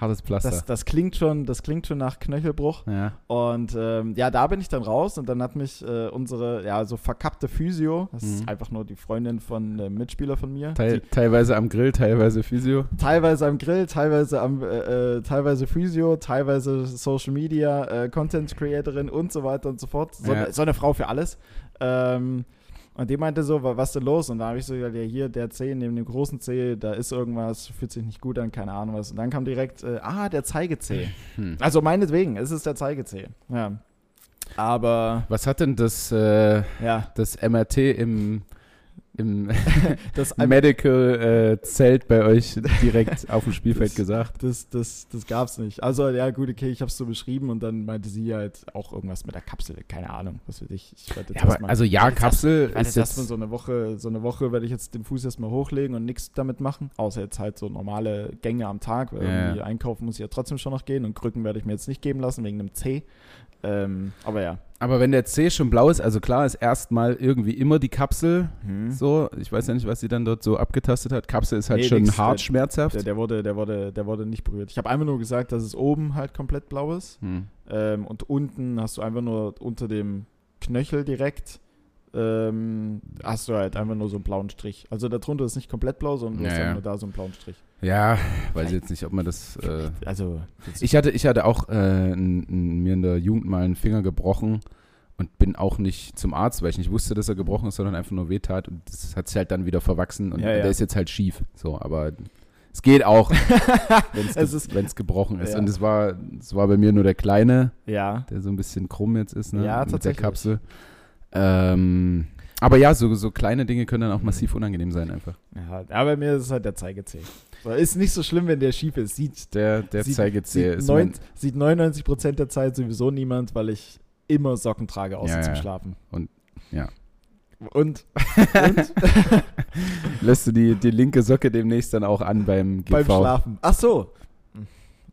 Hartes Pflaster. Das, das klingt schon, das klingt schon nach Knöchelbruch. ja. Und ähm, ja, da bin ich dann raus und dann hat mich äh, unsere, ja, so verkappte Physio, das ist Mhm. einfach nur die Freundin von einem Mitspieler von mir, Teil, die, teilweise am Grill, teilweise Physio. teilweise am Grill, teilweise am, äh, äh, teilweise Physio, teilweise Social Media, äh, Content Creatorin und so weiter und so fort. So, Ja. eine, so eine Frau für alles. Ähm, und die meinte so, wa- was ist denn los? Und da habe ich so gesagt, ja, hier, der Zeh, neben dem großen Zeh, da ist irgendwas, fühlt sich nicht gut an, keine Ahnung was. Und dann kam direkt, äh, ah, der Zeigezeh. Hm. Also meinetwegen, es ist der Zeigezeh. Ja. Aber, Was hat denn das, äh, ja, das MRT im, im Das, Medical-Zelt bei euch direkt auf dem Spielfeld Das- gesagt. das, das, das gab's nicht. Also, ja, gut, okay, ich hab's so beschrieben und dann meinte sie halt auch irgendwas mit der Kapsel. Keine Ahnung, was weiß ich. ich werde jetzt Ja, erstmal- also ja, jetzt Kapsel werde ist jetzt jetzt. so eine Woche, so eine Woche werde ich jetzt den Fuß erstmal hochlegen und nichts damit machen. Außer jetzt halt so normale Gänge am Tag, weil Ja. irgendwie einkaufen muss ich ja trotzdem schon noch gehen und Krücken werde ich mir jetzt nicht geben lassen wegen einem C. Ähm, aber ja. Aber wenn der C schon blau ist, also klar ist erstmal irgendwie immer die Kapsel Hm. so. Ich weiß ja nicht, was sie dann dort so abgetastet hat. Kapsel ist halt Nee, schon nix, hart der- schmerzhaft. Der, der, wurde, der, wurde, der wurde nicht berührt. Ich habe einfach nur gesagt, dass es oben halt komplett blau ist. Hm. Ähm, und unten hast du einfach nur unter dem Knöchel direkt ähm, hast du halt einfach nur so einen blauen Strich. Also darunter ist nicht komplett blau, sondern du hast nur da so einen blauen Strich. Ja, weiß ich jetzt nicht, ob man das. Äh, Also ich hatte, ich hatte auch äh, n, n, mir in der Jugend mal einen Finger gebrochen und bin auch nicht zum Arzt, weil ich nicht wusste, dass er gebrochen ist, sondern einfach nur wehtat und das hat sich halt dann wieder verwachsen und Ja, ja. der ist jetzt halt schief. So, aber es geht auch, wenn Es ge wenn's gebrochen ist. Ja. Und es war, es war bei mir nur der Kleine, ja, der so ein bisschen krumm jetzt ist, ne? Ja, mit der tatsächlich. Kapsel. Ähm, aber ja, so, so kleine Dinge können dann auch massiv unangenehm sein einfach. ja, aber mir ist es halt der Zeigezeh. So, Ist nicht so schlimm, wenn der schief ist. Sieht, Der, der sieht, Zeigezeh sieht, ist neun, sieht 99% der Zeit sowieso niemand, weil ich immer Socken trage, außer Ja, zum ja. Schlafen. Und- ja. Und, und lässt du die, die linke Socke demnächst dann auch an beim GV. beim Schlafen. Ach so.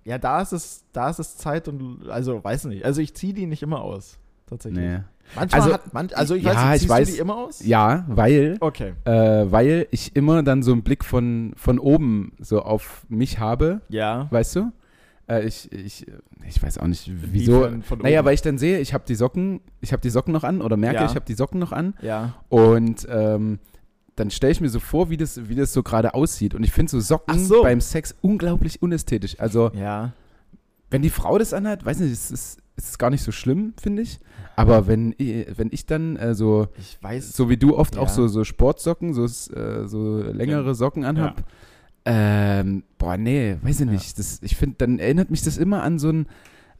Ja, da ist es, da ist es Zeit und also weiß nicht. Also ich ziehe die nicht immer aus. Tatsächlich. Nee. Manchmal Also- hat man, also ich Ja, weiß nicht, ich weiß. du die immer aus? Ja, weil, Okay. äh, weil ich immer dann so einen Blick von, von oben so auf mich habe, Ja. weißt du? Äh, ich, ich, ich weiß auch nicht, wieso. Inwiefern von Naja, weil ich dann sehe, ich habe die Socken, ich habe die Socken noch an oder merke, Ja. ich habe die Socken noch an Ja. und ähm, dann stelle ich mir so vor, wie das, wie das so gerade aussieht. Und ich finde so Socken so. beim Sex unglaublich unästhetisch. Also, Ja. wenn die Frau das anhat, weiß nicht, es ist, es ist gar nicht so schlimm, finde ich. Aber wenn, ich- wenn ich dann äh, so, Ich weiß. so wie du oft Ja. auch so, so Sportsocken, so, äh, so längere Socken anhab, ähm, boah, nee, weiß ich Ja. nicht. Das, ich finde, dann erinnert mich das immer an so ein,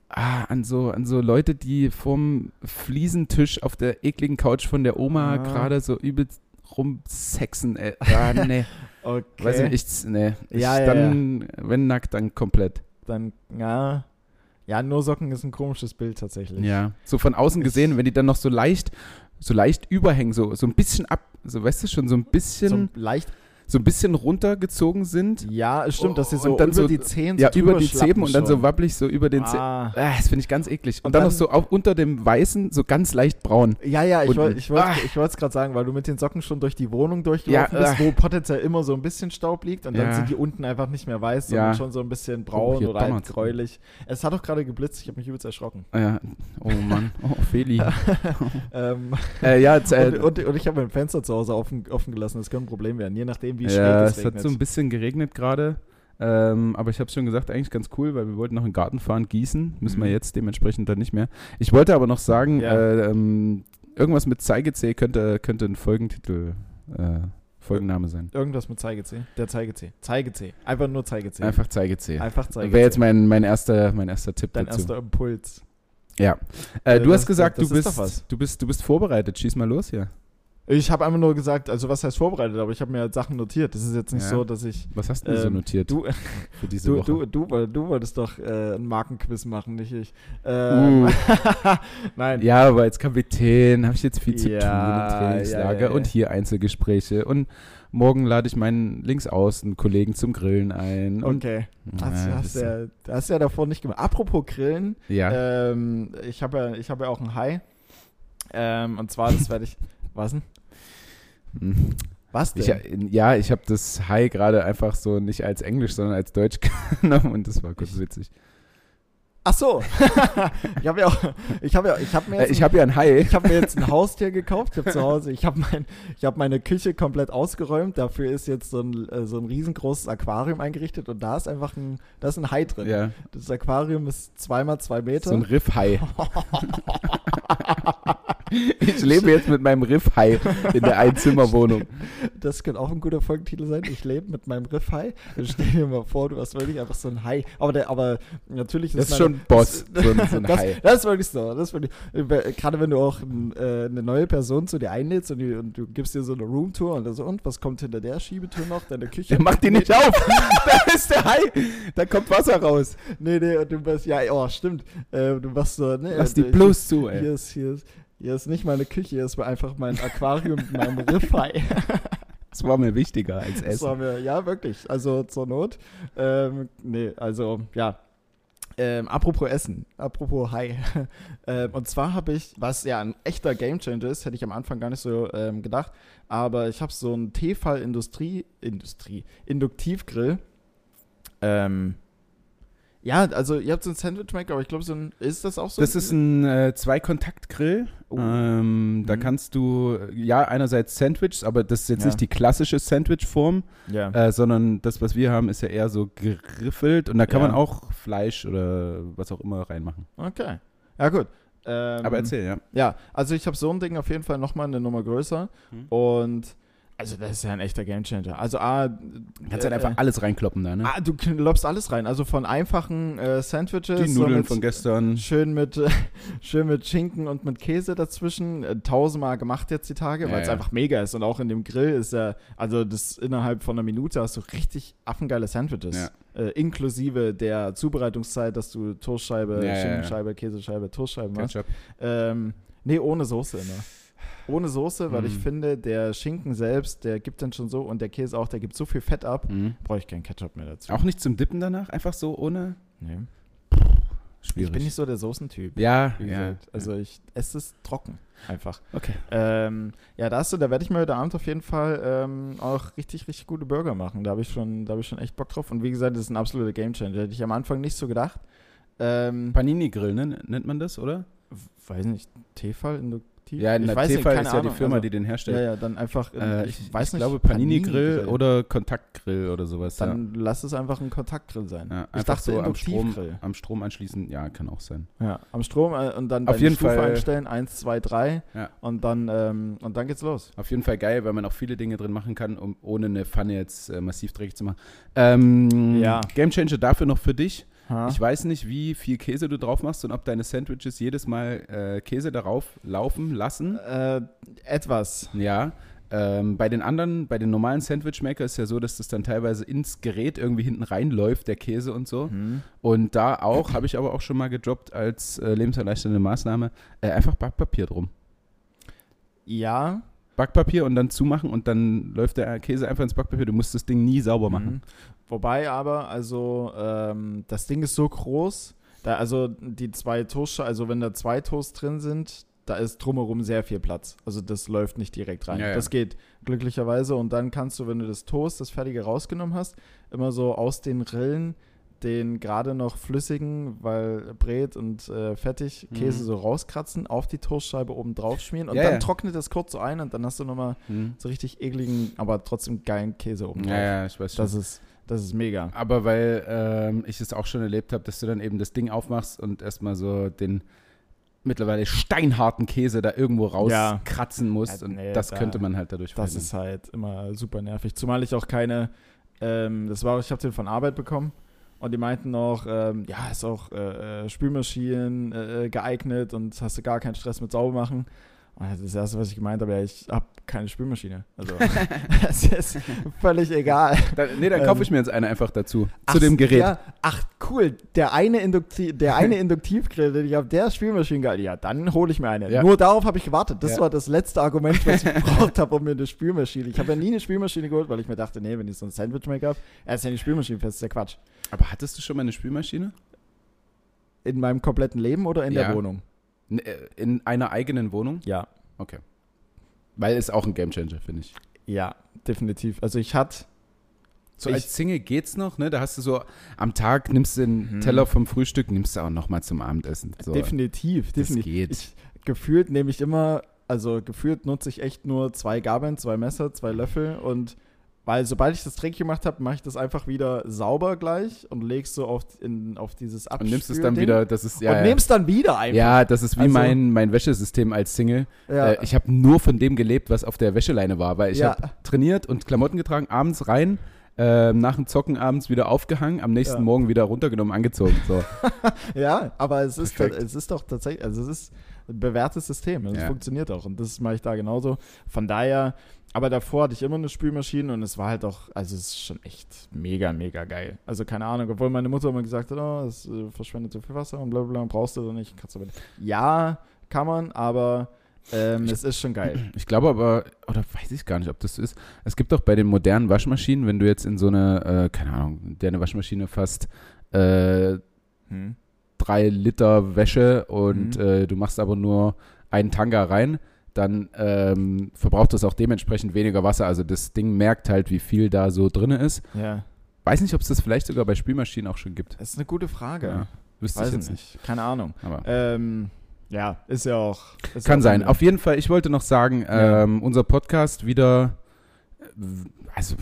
ah, an so, an so Leute, die vorm Fliesentisch auf der ekligen Couch von der Oma Ah. gerade so übelst rumsexen. Ey. Ah, nee, Okay. weiß ich nicht, ich, nee. Ich, Ja, ja, dann, wenn nackt, dann komplett. Dann, ja. Ja, nur Socken ist ein komisches Bild tatsächlich. Ja, so von außen gesehen, wenn die dann noch so leicht, so leicht überhängen, so, so ein bisschen ab, so weißt du schon, so ein bisschen, So so, ein bisschen runtergezogen sind. Ja, es stimmt, dass sie Und so dann über so- die Zehen Ja, so über drüber die Zehen und dann so wabbelig so über den. Zehen. Ah. Ah, das finde ich ganz eklig. Und, Und dann, dann- noch so auch unter dem Weißen so ganz leicht braun. Ja, ja, ich wollte ich wollt, Ah. ich es gerade sagen, weil du mit den Socken schon durch die Wohnung durchgelaufen Ja, bist, ah. wo potenziell immer so ein bisschen Staub liegt und dann Ja. sind die unten einfach nicht mehr weiß, sondern Ja. schon so ein bisschen Oh, braun hier oder halt gräulich. Es hat auch gerade geblitzt, ich habe mich übelst erschrocken. Ah, Ja. Oh Mann, oh Feli. Ähm, äh, ja, jetzt, äh, und, und, und ich habe mein Fenster zu Hause offen, offen gelassen, das könnte ein Problem werden, je nachdem, wie ja, schräg es es hat so ein bisschen geregnet gerade. Ähm, aber ich habe schon gesagt, eigentlich ganz cool, weil wir wollten noch in den Garten fahren, gießen. Müssen wir Mhm. jetzt dementsprechend dann nicht mehr. Ich wollte aber noch sagen, Ja. äh, ähm, irgendwas mit Zeigezeh könnte, könnte ein Folgentitel, äh, Folgenname sein. Irgendwas mit Zeigezeh. Der Zeigezeh. Zeigezeh. Einfach nur Zeigezeh. Einfach Zeigezeh. Einfach Zeigezeh. Wäre jetzt mein, mein, erster, mein erster Tipp Dein dazu. erster Impuls. Ja. Äh, Äh, du hast gesagt, du, bist, du, bist, du bist vorbereitet. Schieß mal los hier. Ich habe einfach nur gesagt, also was heißt vorbereitet, aber ich habe mir halt Sachen notiert. Das ist jetzt nicht Ja. so, dass ich. Was hast du denn so Ähm, notiert Du, für diese du, Woche? du, du, du wolltest doch äh, ein Markenquiz machen, nicht ich. Ähm, Uh. Nein. Ja, aber als Kapitän habe ich jetzt viel zu Ja, tun im Trainingslager ja, und hier Einzelgespräche und morgen lade ich meinen Linksaußen-Kollegen zum Grillen ein. Okay. Hast, Ja, hast, ja, hast ja davor nicht gemacht. Apropos Grillen, ja. ähm, ich habe ja, ich hab ja auch ein Hai. Ähm, und zwar, das werde ich. Was denn? Was denn? Ich, ja, ich habe das Hi gerade einfach so nicht als Englisch, sondern als Deutsch genommen und das war kurz witzig. Ach so. ich habe ja auch. Ich habe ja, ich habe mir Äh, jetzt. ich ein- habe ja ein Hai. ich habe mir jetzt ein Haustier gekauft. Ich habe zu Hause, ich habe mein, ich habe meine Küche komplett ausgeräumt. Dafür ist jetzt so ein, äh, so ein riesengroßes Aquarium eingerichtet und da ist einfach ein, da ist ein Hai drin. Ja, Das Aquarium ist zweimal zwei Meter. so ein Riffhai. Ich lebe jetzt mit meinem Riffhai in der Einzimmerwohnung. Das könnte auch ein guter Folgentitel sein. Ich lebe mit meinem Riffhai. Stell dir mal vor, du hast wirklich einfach so ein Hai. Aber, der, aber natürlich Das ist schon ein Boss, das, so ein, das, Hai. das ist wirklich so. Das ist wirklich, äh, gerade wenn du auch äh, eine neue Person zu dir einlädst und, die, und du gibst dir so eine Roomtour und so, und was kommt hinter der Schiebetür noch? Deine Küche? Der macht die nicht auf. da ist der Hai. Da kommt Wasser raus. Nee, nee, und du bist, ja, oh, stimmt. Äh, du machst so, ne? Lass die äh, bloß zu, ey. Hier ist, hier ist, hier ist nicht meine Küche, hier ist einfach mein Aquarium mit meinem Riffhai. Das war mir wichtiger als Das war Essen. mir, ja, wirklich. Also zur Not. Ähm, nee, also, ja. Ähm, apropos Essen, apropos Hai. ähm, und zwar habe ich, was ja ein echter Gamechanger ist, hätte ich am Anfang gar nicht so ähm, gedacht, aber ich habe so einen Tefal Industrie, Industrie, Induktivgrill. Ähm, ja, also ihr habt so einen Sandwichmaker, aber ich glaube, so ein, ist das auch so? Das ist ein äh, Zwei-Kontakt-Grill. Oh. Ähm, Da Mhm. kannst du, ja, einerseits Sandwiches, aber das ist jetzt Ja. nicht die klassische Sandwich-Form, ja. äh, sondern das, was wir haben, ist ja eher so geriffelt und da kann Ja. man auch Fleisch oder was auch immer reinmachen. Okay. Ja, gut. Ähm, Aber erzähl, ja. Ja, also ich habe so ein Ding auf jeden Fall nochmal eine Nummer größer. Mhm. Und also das ist ja ein echter Gamechanger. Also A, Kannst halt einfach alles reinkloppen da, ne? Ah, du lobst alles rein. Also von einfachen äh, Sandwiches. die so Nudeln mit- von gestern. Schön mit, äh, schön mit Schinken und mit Käse dazwischen. Äh, tausendmal gemacht jetzt die Tage, Ja, weil es ja. einfach mega ist. Und auch in dem Grill ist ja, also das innerhalb von einer Minute hast du richtig affengeile Sandwiches. Äh, inklusive der Zubereitungszeit, dass du Toastscheibe, Ja, ja, ja. Schinkenscheibe, Käsescheibe, Toastscheibe machst. Ketchup. Ähm, nee, ohne Soße immer. Ohne Soße, weil ich Mm. finde, der Schinken selbst, der gibt dann schon so und der Käse auch, der gibt so viel Fett ab, Mhm. brauche ich keinen Ketchup mehr dazu. Auch nicht zum Dippen danach, einfach so ohne. Nee. Schwierig. Ich bin nicht so der Soßentyp. ja, ja. Also ich esse es trocken. Einfach. Okay. Ähm, ja, da hast du, da werde ich mir heute Abend auf jeden Fall ähm, auch richtig, richtig gute Burger machen. Da habe ich schon, da habe ich schon echt Bock drauf. Und wie gesagt, das ist ein absoluter Gamechanger. Hätte ich am Anfang nicht so gedacht. Ähm, Panini-Grill, ne? nennt man das, oder? weiß nicht, Tefal, Induktiv? Ja, in ich der weiß keine ist ja die. Firma, Also, die den herstellt. Ja, ja, dann einfach, Äh, ich, ich, weiß ich nicht, glaube Panini-Grill Panini-Grill. oder Kontaktgrill oder sowas. Dann lass es einfach ein Kontaktgrill sein. ja. Ja, ich einfach dachte so am Strom, am Strom anschließen, ja, kann auch sein. Ja, am Strom äh, und dann Auf jeden Stufe Fall- einstellen, 1, 2, 3 Ja. und dann ähm, und dann geht's los. Auf jeden Fall geil, weil man auch viele Dinge drin machen kann, um ohne eine Pfanne jetzt äh, massiv dreckig zu machen. Ähm, Ja. Game Changer dafür noch für dich. Ha? Ich weiß nicht, wie viel Käse du drauf machst und ob deine Sandwiches jedes Mal äh, Käse darauf laufen lassen. äh, etwas. Ja. Ähm, bei den anderen, bei den normalen Sandwichmaker ist ja so, dass das dann teilweise ins Gerät irgendwie hinten reinläuft, der Käse und so. Hm. Und da auch, habe ich aber auch schon mal gedroppt als äh, lebenserleichternde Maßnahme, äh, einfach Backpapier drum. Ja. Backpapier und dann zumachen und dann läuft der Käse einfach ins Backpapier. Du musst das Ding nie sauber machen. Mhm. Wobei aber, also ähm, das Ding ist so groß, da also die zwei Toast, also wenn da zwei Toast drin sind, da ist drumherum sehr viel Platz. Also das läuft nicht direkt rein. Ja, ja. Das geht glücklicherweise und dann kannst du, wenn du das Toast, das fertige rausgenommen hast, immer so aus den Rillen den gerade noch flüssigen, weil Brät und äh, fettig Käse Mhm. so rauskratzen, auf die Toastscheibe oben drauf schmieren und Ja, dann ja. trocknet das kurz so ein und dann hast du nochmal Hm. so richtig ekligen, aber trotzdem geilen Käse oben drauf. Ja, ja, ich weiß schon. Das ist, das ist mega. Aber weil ähm, ich es auch schon erlebt habe, dass du dann eben das Ding aufmachst und erstmal so den mittlerweile steinharten Käse da irgendwo Ja. rauskratzen musst. Ja, und nee, das da- könnte man halt dadurch Das verhindern. ist halt immer super nervig. Zumal ich auch keine, ähm, das war, ich habe den von Arbeit bekommen und die meinten noch, ähm, ja, ist auch äh, äh, Spülmaschinen äh, geeignet und hast du gar keinen Stress mit sauber machen. Und das erste, was ich gemeint habe, ja, ich habe keine Spülmaschine. Also, das ist völlig egal. Da, nee, dann Ähm, kaufe ich mir jetzt eine einfach dazu. Ach, zu dem Gerät. Ja, ach, cool. Der eine, Indukti der eine Induktivgrill, den ich habe, der ist Spülmaschinengeil. Ja, dann hole ich mir eine. Ja. Nur darauf habe ich gewartet. Das Ja. war das letzte Argument, was ich gebraucht habe, um mir eine Spülmaschine. Ich habe ja nie eine Spülmaschine geholt, weil ich mir dachte, nee, wenn ich so ein Sandwich-Maker habe, er ist ja nicht Spülmaschine fest, ist ja Quatsch. Aber hattest du schon mal eine Spülmaschine? In meinem kompletten Leben oder in Ja. der Wohnung? Äh, In einer eigenen Wohnung? Ja. Okay. Weil ist auch ein Gamechanger, finde ich. Ja, definitiv. Also ich hatte So Ich- als Single geht's noch, ne? Da hast du so am Tag nimmst du den Mhm. Teller vom Frühstück, nimmst du auch noch mal zum Abendessen. So. definitiv, das definitiv. geht. Ich, gefühlt nehme ich immer, also gefühlt nutze ich echt nur zwei Gabeln, zwei Messer, zwei Löffel und Weil sobald ich das Trick gemacht habe, mache ich das einfach wieder sauber gleich und legst so auf, in, auf dieses Abspül Und nimmst es dann wieder, das ist ja. und ja. nimmst dann wieder einfach. Ja, das ist wie Also- mein, mein Wäschesystem als Single. Ja. Äh, ich habe nur von dem gelebt, was auf der Wäscheleine war, weil ich Ja. habe trainiert und Klamotten getragen, abends rein, äh, nach dem Zocken abends wieder aufgehangen, am nächsten. Morgen wieder runtergenommen, angezogen. So. Ja, aber es ist, es ist doch tatsächlich, also es ist bewährtes System. Es Ja. funktioniert auch und das mache ich da genauso. Von daher, aber davor hatte ich immer eine Spülmaschine und es war halt auch, also es ist schon echt mega, mega geil. Also keine Ahnung, obwohl meine Mutter immer gesagt hat, oh, es äh, verschwendet so viel Wasser und bla bla, bla brauchst du doch nicht. Kannst du Ja, kann man, aber ähm, es ist schon geil. Ich glaube aber, oder weiß ich gar nicht, ob das so ist. Es gibt doch bei den modernen Waschmaschinen, wenn du jetzt in so eine, äh, keine Ahnung, deine Waschmaschine fast äh, Hm. Drei Liter Wäsche und Mhm. äh, du machst aber nur einen Tanga rein, dann ähm, verbraucht das auch dementsprechend weniger Wasser. Also das Ding merkt halt, wie viel da so drin ist. Ja, Weiß nicht, ob es das vielleicht sogar bei Spülmaschinen auch schon gibt. das ist eine gute Frage. Ja, wüsste Weiß ich jetzt nicht. nicht. Keine Ahnung. Aber Ähm, ja, ist ja auch. Ist kann auch sein. Auf jeden Fall, ich wollte noch sagen, Ja. ähm, unser Podcast wieder, also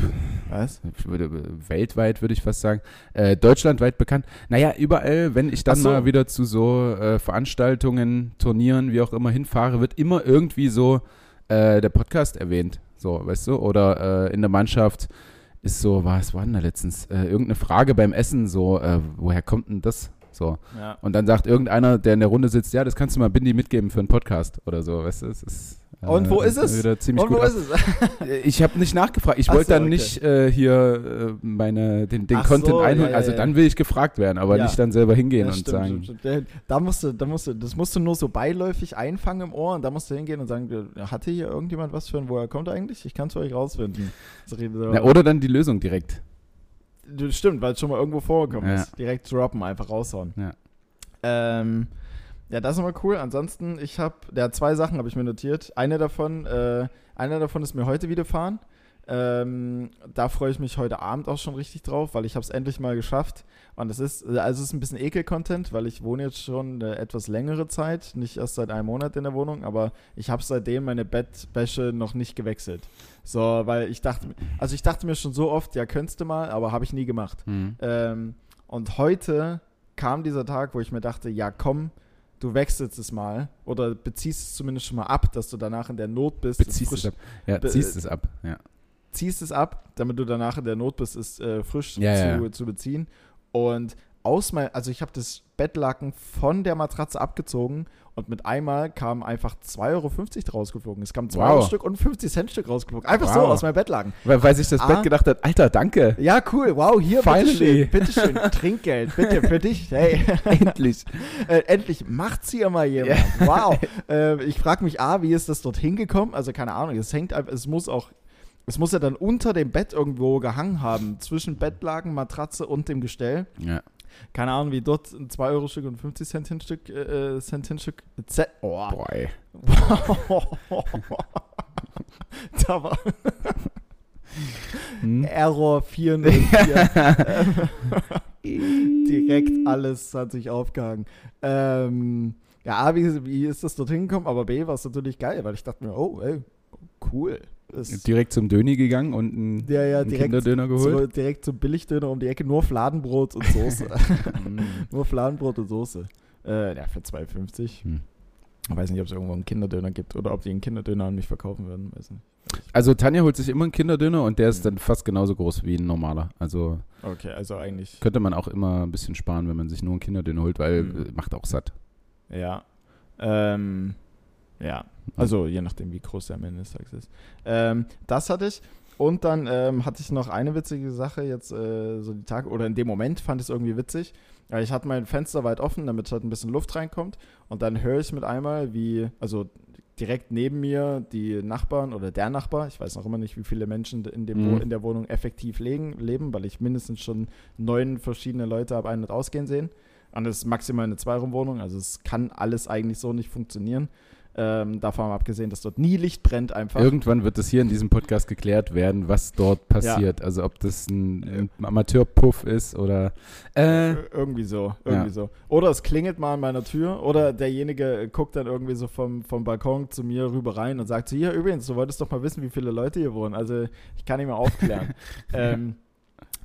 Was? würde, weltweit würde ich fast sagen, äh, deutschlandweit bekannt. Naja, überall, wenn ich dann so. mal wieder zu so äh, Veranstaltungen, Turnieren, wie auch immer hinfahre, wird immer irgendwie so äh, der Podcast erwähnt. So, weißt du? Oder äh, in der Mannschaft ist so, was war denn da letztens? Äh, irgendeine Frage beim Essen, so, äh, woher kommt denn das? So. Ja. Und dann sagt irgendeiner, der in der Runde sitzt, ja, das kannst du mal Bindi mitgeben für einen Podcast oder so, weißt du? Es ist, äh, Und wo ist es? Wieder ziemlich Und gut wo ab- ist es? äh, Ich habe nicht nachgefragt. Ich wollte so, dann okay. nicht äh, hier äh, meine, den, den Ach Content so, einholen. ja, ja, also ja. dann will ich gefragt werden, aber Ja. nicht dann selber hingehen Ja, und stimmt, sagen. stimmt, stimmt. Da musst du, da musst du, das musst du nur so beiläufig einfangen im Ohr und da musst du hingehen und sagen, hatte hier irgendjemand was für ein, woher kommt er eigentlich? Ich kann es für euch rausfinden. Na, oder dann die Lösung direkt. Stimmt, weil es schon mal irgendwo vorgekommen Ja. ist. Direkt droppen, einfach raushauen. Ja. Ähm, ja, das ist immer cool. Ansonsten, ich habe, ja, zwei Sachen habe ich mir notiert. Eine davon, äh, einer davon ist mir heute widerfahren. Ähm, da freue ich mich heute Abend auch schon richtig drauf, weil ich habe es endlich mal geschafft. Und es ist, also es ist ein bisschen Ekel-Content, weil ich wohne jetzt schon eine etwas längere Zeit, nicht erst seit einem Monat in der Wohnung, aber ich habe seitdem meine Bettwäsche noch nicht gewechselt. So, weil ich dachte, also ich dachte mir schon so oft, ja, könntest du mal, aber habe ich nie gemacht. Hm. Ähm, und heute kam dieser Tag, wo ich mir dachte, ja komm, du wechselst es mal oder beziehst es zumindest schon mal ab, dass du danach in der Not bist. Beziehst es ab. Ja, Be- ziehst es ab. Ja. Ziehst es ab, damit du danach in der Not bist, es äh, frisch Ja, zu, ja, zu beziehen. Und aus mein, also ich habe das Bettlaken von der Matratze abgezogen und mit einmal kam einfach 2,50 Euro draus geflogen. Es kam 2 Wow. Euro Stück und 50 Cent Stück rausgeflogen. Einfach so Wow. aus meinem Bettlaken. Weil, weil sich das Ah. Bett gedacht hat, Alter, danke. Ja, cool. Wow, hier, Finally. bitteschön. Bitteschön. Trinkgeld, bitte, für dich. Hey. Endlich. Äh, endlich macht's hier mal jemand. Wow. äh, ich frage mich A, wie ist das dorthin gekommen? Also keine Ahnung, es hängt einfach, es muss auch, es muss ja dann unter dem Bett irgendwo gehangen haben, zwischen Bettlaken, Matratze und dem Gestell. Ja. Keine Ahnung, wie dort ein 2-Euro-Stück und 50 Cent Stück, äh, Cent Stück. Z oh. Boah, ey. da war Hm? Error 404. Direkt alles hat sich aufgehangen. Ähm, ja, A, wie, wie ist das dorthin gekommen? Aber B, war es natürlich geil, weil ich dachte mir, oh, ey, cool. Direkt zum Döni gegangen und einen, ja, ja, einen Kinderdöner geholt. so, direkt zum Billigdöner um die Ecke, nur Fladenbrot und Soße. Nur Fladenbrot und Soße. Äh, ja, für 2,50. Hm. Ich weiß nicht, ob es irgendwo einen Kinderdöner gibt oder ob die einen Kinderdöner an mich verkaufen würden. Weiß nicht. Also Tanja holt sich immer einen Kinderdöner und der ist Mhm. dann fast genauso groß wie ein normaler. Also Okay, also eigentlich, könnte man auch immer ein bisschen sparen, wenn man sich nur einen Kinderdöner holt, weil Mhm. äh, macht auch satt. ja. Ähm, ja, also je nachdem, wie groß der Tages ist. Ähm, das hatte ich. Und dann ähm, hatte ich noch eine witzige Sache jetzt äh, so die Tage, oder in dem Moment fand ich es irgendwie witzig. Ja, ich hatte mein Fenster weit offen, damit halt ein bisschen Luft reinkommt. Und dann höre ich mit einmal, wie, also direkt neben mir die Nachbarn oder der Nachbar, ich weiß noch immer nicht, wie viele Menschen in, dem Mhm. in der Wohnung effektiv legen, leben, weil ich mindestens schon neun verschiedene Leute habe ein- und ausgehen sehen. Und das ist maximal eine Zweiraumwohnung, also es kann alles eigentlich so nicht funktionieren. Ähm, davon abgesehen, dass dort nie Licht brennt einfach. Irgendwann wird es hier in diesem Podcast geklärt werden, was dort passiert. Also ob das ein, ein Amateurpuff ist oder äh, Ir- irgendwie so, irgendwie Ja. so. Oder es klingelt mal an meiner Tür oder derjenige guckt dann irgendwie so vom, vom Balkon zu mir rüber rein und sagt so, hier übrigens, du wolltest doch mal wissen, wie viele Leute hier wohnen. Also ich kann ihn mal aufklären. ähm,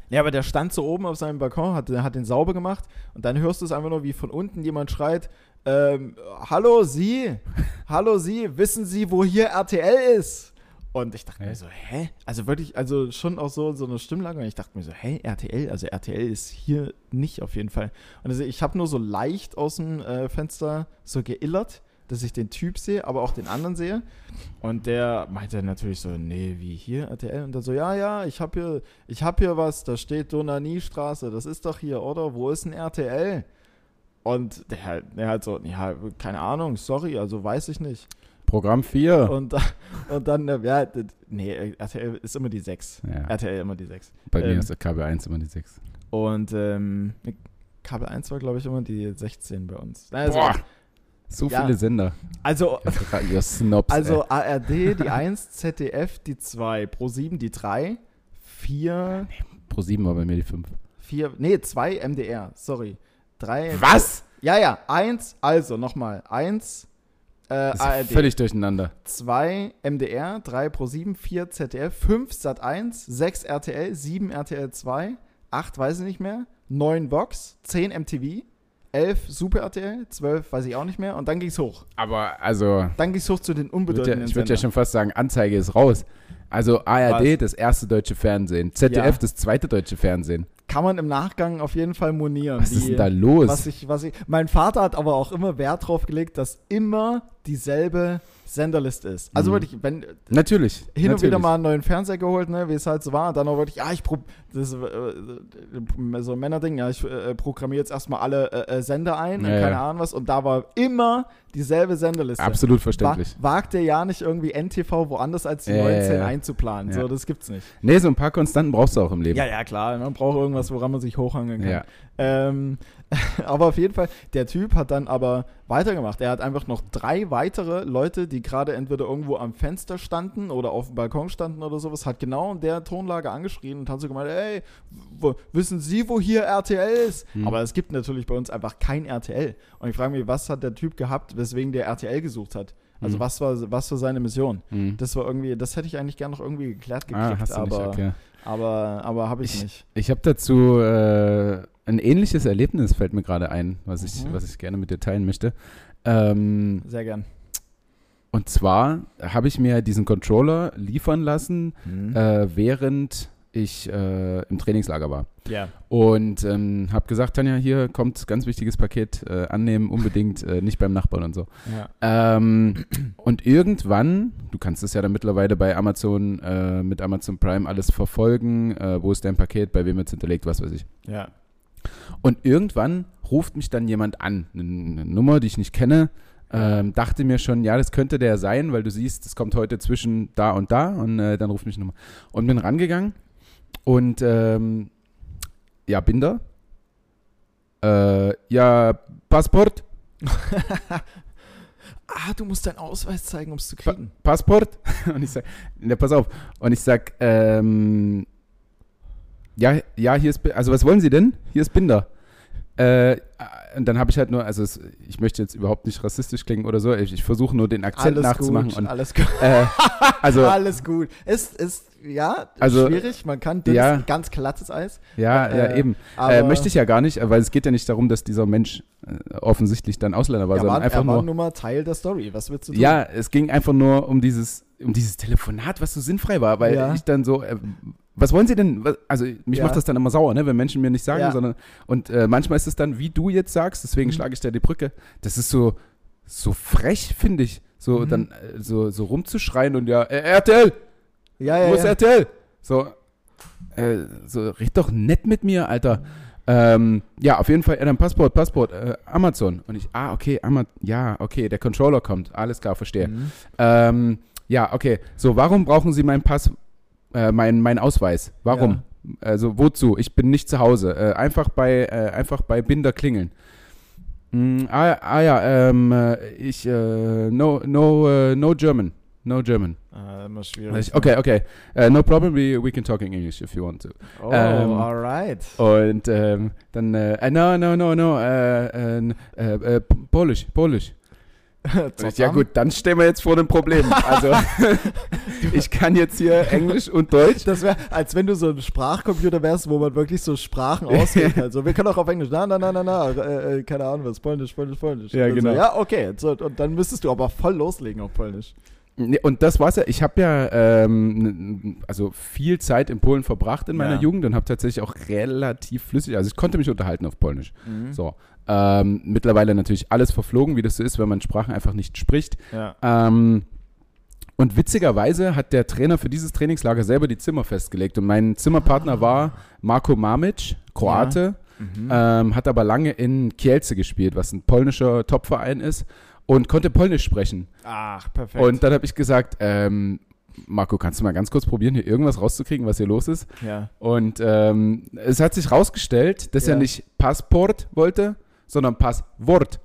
ja, aber der stand so oben auf seinem Balkon, hat, hat den sauber gemacht und dann hörst du es einfach nur, wie von unten jemand schreit, ähm, hallo Sie, hallo Sie, wissen Sie, wo hier RTL ist? Und ich dachte Hä? mir so, hä? Also wirklich, also schon auch so, so eine Stimmlage. Und ich dachte mir so, hä, RTL? Also RTL ist hier nicht auf jeden Fall. Und also ich habe nur so leicht aus dem äh, Fenster so geillert, dass ich den Typ sehe, aber auch den anderen sehe. Und der meinte natürlich so, nee, wie hier RTL? Und dann so, ja, ja, ich habe hier, ich habe hier was, da steht Donaniestraße, das ist doch hier, oder? Wo ist ein RTL? Und der, halt- der halt so, ja, keine Ahnung, sorry, also weiß ich nicht. Programm 4. Und, und dann, äh, ja, nee, RTL ist immer die 6. Ja, RTL immer die 6. bei mir ähm, ist der KB1 immer die 6. Und ähm, Kabel 1 war, glaube ich, immer die 16 bei uns. Also, Boah, so ja. viele Sender. also, Snobs. also ARD die 1, ZDF die 2, Pro 7 die 3, 4, ey. Pro 7 war bei mir die 5. 4, nee, 2 MDR, sorry. 3. Was? Ja, ja, 1, also nochmal, 1 äh, ARD, völlig durcheinander. 2 MDR, 3 Pro 7, 4 ZDF, 5 Sat 1, 6 RTL, 7 RTL 2, 8 weiß ich nicht mehr, 9 Vox, 10 MTV, 11 Super RTL, 12 weiß ich auch nicht mehr und dann ging's hoch. Aber also, Dann ging's hoch zu den unbedeutenden ja, ich würde ja schon fast sagen, Anzeige ist raus. Also ARD, Was? das erste deutsche Fernsehen. ZDF, Ja. das zweite deutsche Fernsehen. Kann man im Nachgang auf jeden Fall monieren. Was Die- ist denn da los? Was ich, was ich, mein Vater hat aber auch immer Wert drauf gelegt, dass immer dieselbe Senderliste ist. Also Mhm. wirklich, wenn natürlich. hin natürlich. und wieder mal einen neuen Fernseher geholt, ne, wie es halt so war. Und dann auch wirklich, ja, ich prob das ist, äh, so ein Männerding, ja, ich äh, programmiere jetzt erstmal alle äh, äh, Sender ein und Ja, keine. Ahnung was. Und da war immer dieselbe Senderliste. Absolut Wa verständlich. wagt er ja nicht irgendwie NTV woanders als die ja, 19 ja. einzuplanen. Ja. So, das gibt's nicht. Nee, so ein paar Konstanten brauchst du auch im Leben. Ja, ja, klar. Man braucht irgendwas, woran man sich hochhangeln kann. Ja. Ähm, aber auf jeden Fall, der Typ hat dann aber weitergemacht. Er hat einfach noch drei weitere Leute, die gerade entweder irgendwo am Fenster standen oder auf dem Balkon standen oder sowas, hat genau in der Tonlage angeschrien und hat so gemeint, ey, wo, wissen Sie, wo hier RTL ist? Hm. Aber es gibt natürlich bei uns einfach kein RTL. Und ich frage mich, was hat der Typ gehabt, weswegen der RTL gesucht hat? Also Hm. was war was war seine Mission? Hm. Das war irgendwie, das hätte ich eigentlich gerne noch irgendwie geklärt gekriegt, Ah, du nicht, aber, okay. Aber, aber habe ich, nicht. Ich habe dazu äh, ein ähnliches Erlebnis, fällt mir gerade ein, was ich, Mhm. was ich gerne mit dir teilen möchte. Ähm, Sehr gern. und zwar habe ich mir diesen Controller liefern lassen, äh, während ich äh, im Trainingslager war. ja. Und ähm, habe gesagt, Tanja, hier kommt ganz wichtiges Paket, äh, annehmen, unbedingt, äh, nicht beim Nachbarn und so. Ja. Ähm, und irgendwann, du kannst es ja dann mittlerweile bei Amazon, äh, mit Amazon Prime alles verfolgen, äh, wo ist dein Paket, bei wem jetzt hinterlegt, was weiß ich. Ja. Und irgendwann ruft mich dann jemand an, eine, eine Nummer, die ich nicht kenne. Ähm, dachte mir schon, ja, das könnte der sein, weil du siehst, es kommt heute zwischen da und da und äh, dann ruft mich eine Nummer. Und bin rangegangen und ähm, ja, Binder. Äh, ja, Passport, ah, du musst deinen Ausweis zeigen, um es zu kriegen. Passport. Und ich sag, ne, pass auf. Und ich sag, ähm, ja, ja, hier ist, also was wollen Sie denn? Hier ist Binder. Äh, und dann habe ich halt nur, also es, ich möchte jetzt überhaupt nicht rassistisch klingen oder so, ich, ich versuche nur den Akzent alles nachzumachen. gut, Und, alles gut. äh, also, alles gut. Ist, ist, ja, Also, schwierig. Man kann dünnes, ja. ganz glattes Eis. ja, ja, äh, eben. Aber Äh, möchte ich ja gar nicht, weil es geht ja nicht darum, dass dieser Mensch äh, offensichtlich dann Ausländer war, er sondern war, einfach er war nur. nur mal Teil der Story. Was willst du tun? Ja, es ging einfach nur um dieses, um dieses Telefonat, was so sinnfrei war, weil Ja. ich dann so, äh, was wollen Sie denn? Also mich Ja. macht das dann immer sauer, ne, wenn Menschen mir nicht sagen, Ja. sondern und äh, manchmal ist es dann, wie du jetzt sagst, deswegen Mhm. schlage ich da die Brücke. Das ist so, so frech, finde ich, so Mhm. dann äh, so, so rumzuschreien und ja, RTL, ja, ja. wo ist ja. RTL? So, äh, so red doch nett mit mir, Alter. Ähm, ja, auf jeden Fall, ja, dann Passport, Passport, äh, Amazon. Und ich, ah, okay, Ama ja, okay, der Controller kommt, alles klar, verstehe. Mhm. Ähm, ja, okay. So, warum brauchen Sie meinen Pass, äh, mein, mein Ausweis? Warum? Also wozu? Ich bin nicht zu Hause. Äh, einfach bei, äh, einfach bei Binder klingeln. Mm, ah, ah ja, ähm, äh, ich, äh, no, no, äh, no German. No German. Ah, immer schwierig. Okay, okay. Uh, no problem, we, we can talk in English if you want to. Oh, Ähm, alright. Und ähm, dann, äh, no, no, no, no, äh, Polish, Polish. Ja gut, dann stehen wir jetzt vor dem Problem. Also ich kann jetzt hier Englisch und Deutsch. Das wäre, als wenn du so ein Sprachcomputer wärst, wo man wirklich so Sprachen auswählen kann. Also wir können auch auf Englisch, na, na, na, na, na, äh, keine Ahnung was, Polnisch, Polnisch, Polnisch. Ja, Und genau. So, ja, okay. So, und dann müsstest du aber voll loslegen auf Polnisch. Und das war's ja. Ich habe ja ähm, also viel Zeit in Polen verbracht in meiner Ja. Jugend und habe tatsächlich auch relativ flüssig, also ich konnte mich unterhalten auf Polnisch. Mhm. So. Ähm, mittlerweile natürlich alles verflogen, wie das so ist, wenn man Sprachen einfach nicht spricht. Ja. Ähm, und witzigerweise hat der Trainer für dieses Trainingslager selber die Zimmer festgelegt. Und mein Zimmerpartner war Marko Mamic, Kroate, Mhm. ähm, hat aber lange in Kielce gespielt, was ein polnischer Topverein ist, und konnte Polnisch sprechen. Ach, perfekt. Und dann habe ich gesagt, ähm, Marco, kannst du mal ganz kurz probieren, hier irgendwas rauszukriegen, was hier los ist? ja. Und ähm, es hat sich rausgestellt, dass Ja. er nicht Passport wollte, sondern Passwort.